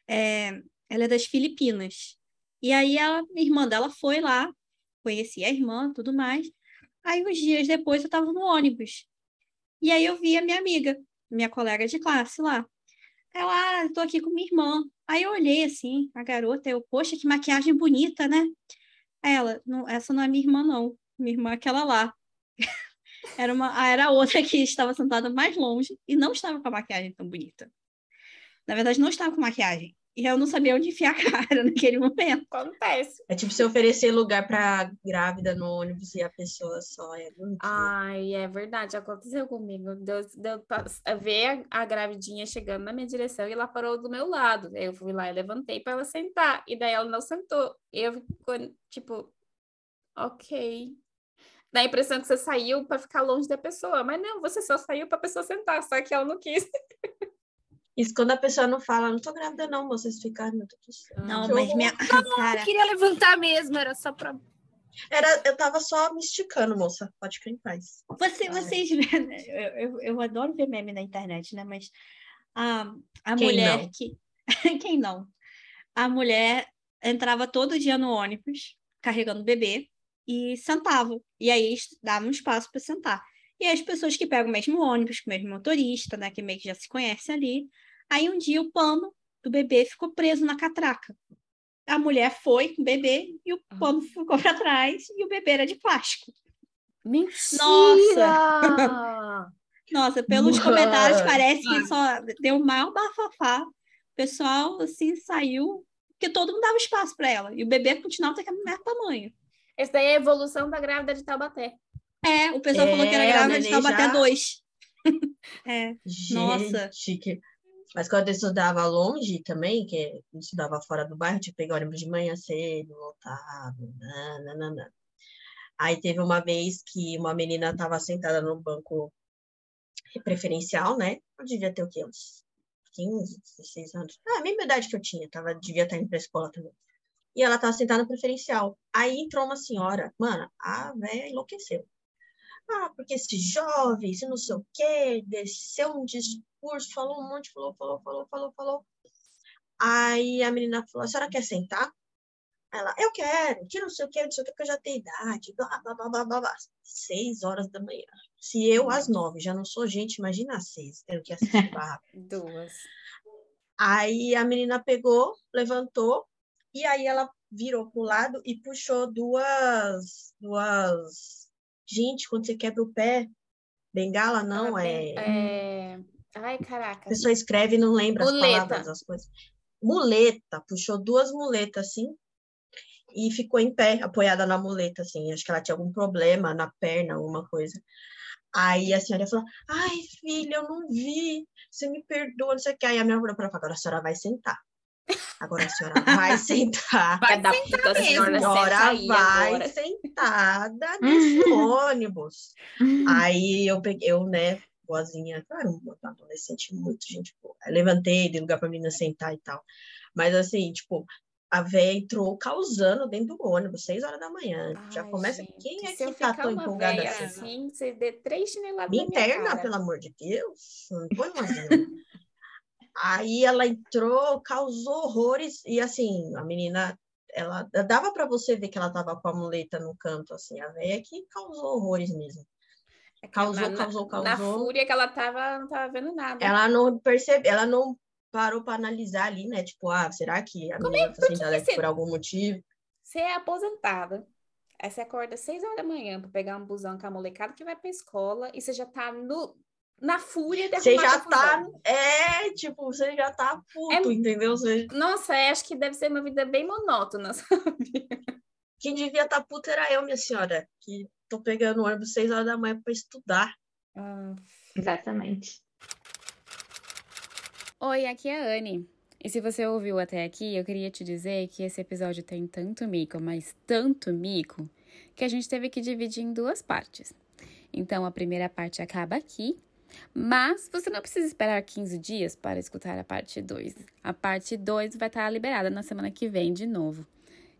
[SPEAKER 3] É, ela é das Filipinas. E aí a irmã dela foi lá, conhecia a irmã, tudo mais. Aí uns dias depois eu estava no ônibus. E aí eu vi a minha amiga, minha colega de classe lá. Ela, ah, tô aqui com minha irmã. Aí eu olhei assim, a garota, eu, poxa, que maquiagem bonita, né? Ela, não, essa não é minha irmã, não. Minha irmã aquela lá. Era, uma, ah, era a outra que estava sentada mais longe e não estava com a maquiagem tão bonita. Na verdade, não estava com maquiagem. E eu não sabia onde enfiar a cara naquele momento.
[SPEAKER 2] Acontece.
[SPEAKER 5] é tipo você oferecer lugar pra grávida no ônibus e a pessoa só é.
[SPEAKER 2] Ai, é verdade, aconteceu comigo. Deu, deu pra ver a, a gravidinha chegando na minha direção e ela parou do meu lado. Eu fui lá e levantei para ela sentar. E daí ela não sentou. Eu fico, tipo, ok. Dá a impressão que você saiu para ficar longe da pessoa, mas não, você só saiu para a pessoa sentar, só que ela não quis.
[SPEAKER 5] Isso quando a pessoa não fala, não tô grávida não, vocês ficaram.
[SPEAKER 3] Não,
[SPEAKER 5] que
[SPEAKER 3] mas minha. Cara,
[SPEAKER 1] Eu queria levantar mesmo, era só pra.
[SPEAKER 5] Era, eu tava só me esticando, moça. Pode ficar em paz.
[SPEAKER 3] Você, vocês. Eu, eu, eu adoro ver meme na internet, né? Mas a, a
[SPEAKER 5] Quem
[SPEAKER 3] mulher
[SPEAKER 5] não?
[SPEAKER 3] que. Quem não? A mulher entrava todo dia no ônibus, carregando o bebê, e sentava. E aí dava um espaço para sentar. E as pessoas que pegam o mesmo ônibus, com o mesmo motorista, né? Que meio que já se conhece ali. Aí um dia o pano do bebê ficou preso na catraca. A mulher foi com o bebê e o pano ficou para trás e o bebê era de plástico.
[SPEAKER 2] Mentira!
[SPEAKER 3] Nossa, pelos
[SPEAKER 5] Mano.
[SPEAKER 3] comentários parece que só deu maior bafafá. O pessoal, assim, saiu, porque todo mundo dava espaço para ela. E o bebê continuava daquele mesmo tamanho.
[SPEAKER 2] Esse daí é a evolução da grávida de Taubaté.
[SPEAKER 3] É, o pessoal falou que era
[SPEAKER 5] É,
[SPEAKER 3] grávida de Taubaté
[SPEAKER 5] já-
[SPEAKER 3] 2. é, Nossa.
[SPEAKER 5] Gente, que... Mas quando eu estudava longe também, que eu estudava fora do bairro, tinha que pegar ônibus de manhã cedo, voltava, nananana. Aí teve uma vez que uma menina estava sentada no banco preferencial, né? Eu devia ter o quê? Uns 15, 16 anos. Ah, a mesma idade que eu tinha, tava, devia estar indo para a escola também. E ela tava sentada no preferencial. Aí entrou uma senhora, mano, a velha enlouqueceu. Ah, porque esse jovem, se não sei o quê, desceu um discurso, falou um monte, falou, falou, falou, falou, falou. Aí a menina falou, a senhora quer sentar? Ela, eu quero, que não sei o que, não sei o que, porque eu já tenho idade, blá, blá, blá, blá, blá, blá. Seis horas da manhã. Se eu, às nove, já não sou gente, imagina às seis, tendo que assistir barra.
[SPEAKER 2] Duas.
[SPEAKER 5] Aí a menina pegou, levantou, e aí ela virou pro lado e puxou duas, duas... Gente, quando você quebra o pé, bengala não,
[SPEAKER 2] Ela
[SPEAKER 5] é...
[SPEAKER 2] é... Ai, caraca.
[SPEAKER 5] A pessoa escreve e não lembra as
[SPEAKER 2] Muleta.
[SPEAKER 5] palavras, as coisas. Muleta, puxou duas muletas assim e ficou em pé, apoiada na muleta, assim. Acho que ela tinha algum problema na perna, alguma coisa. Aí a senhora falou: Ai, filha, eu não vi, você me perdoa, não sei o que. Aí a minha falou: Agora a senhora vai sentar. Agora a senhora vai sentar.
[SPEAKER 1] Vai
[SPEAKER 2] da
[SPEAKER 1] sentar
[SPEAKER 2] puta,
[SPEAKER 5] A
[SPEAKER 1] mesmo.
[SPEAKER 2] senhora,
[SPEAKER 5] senhora
[SPEAKER 2] senta aí
[SPEAKER 5] vai
[SPEAKER 2] agora.
[SPEAKER 5] sentada nesse ônibus. Aí eu peguei, eu, né, boazinha, claro, uma adolescente muito gente boa. Aí levantei, dei lugar pra menina sentar e tal. Mas assim, tipo, a véia entrou causando dentro do ônibus, seis horas da manhã. Já
[SPEAKER 2] Ai,
[SPEAKER 5] começa.
[SPEAKER 2] gente,
[SPEAKER 5] Quem é que tá tão empolgada assim?
[SPEAKER 2] assim, você dê três chineladas
[SPEAKER 5] interna, pelo amor de Deus. Não põe uma. Aí ela entrou, causou horrores, e assim, a menina, ela dava para você ver que ela tava com a muleta no canto, assim, a véia que causou horrores mesmo.
[SPEAKER 2] É
[SPEAKER 5] Causou,
[SPEAKER 2] na- na-
[SPEAKER 5] causou,
[SPEAKER 2] Na
[SPEAKER 5] causou.
[SPEAKER 2] fúria que ela tava, não tava vendo nada.
[SPEAKER 5] Ela não percebe, ela não parou para analisar ali, né? Tipo, ah, será que a menina tá sentada aqui por algum motivo?
[SPEAKER 2] Você é aposentada. Aí você acorda às seis horas da manhã pra pegar um busão com a molecada que vai pra escola e você já tá no, na fúria de
[SPEAKER 5] Você já tá, é, tipo, você já tá puto,
[SPEAKER 2] É-
[SPEAKER 5] entendeu? Você,
[SPEAKER 2] Nossa, é, acho que deve ser uma vida bem monótona, sabe?
[SPEAKER 5] quem devia estar tá puto era eu, minha senhora, que tô pegando o ônibus seis horas da manhã para estudar.
[SPEAKER 2] Ah.
[SPEAKER 4] Exatamente.
[SPEAKER 2] Oi, aqui é a Anne. E se você ouviu até aqui, eu queria te dizer que esse episódio tem tanto mico, mas tanto mico, que a gente teve que dividir em duas partes. Então a primeira parte acaba aqui, mas você não precisa esperar 15 dias para escutar a parte 2. A parte 2 vai estar liberada na semana que vem de novo.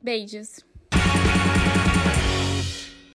[SPEAKER 2] Beijos!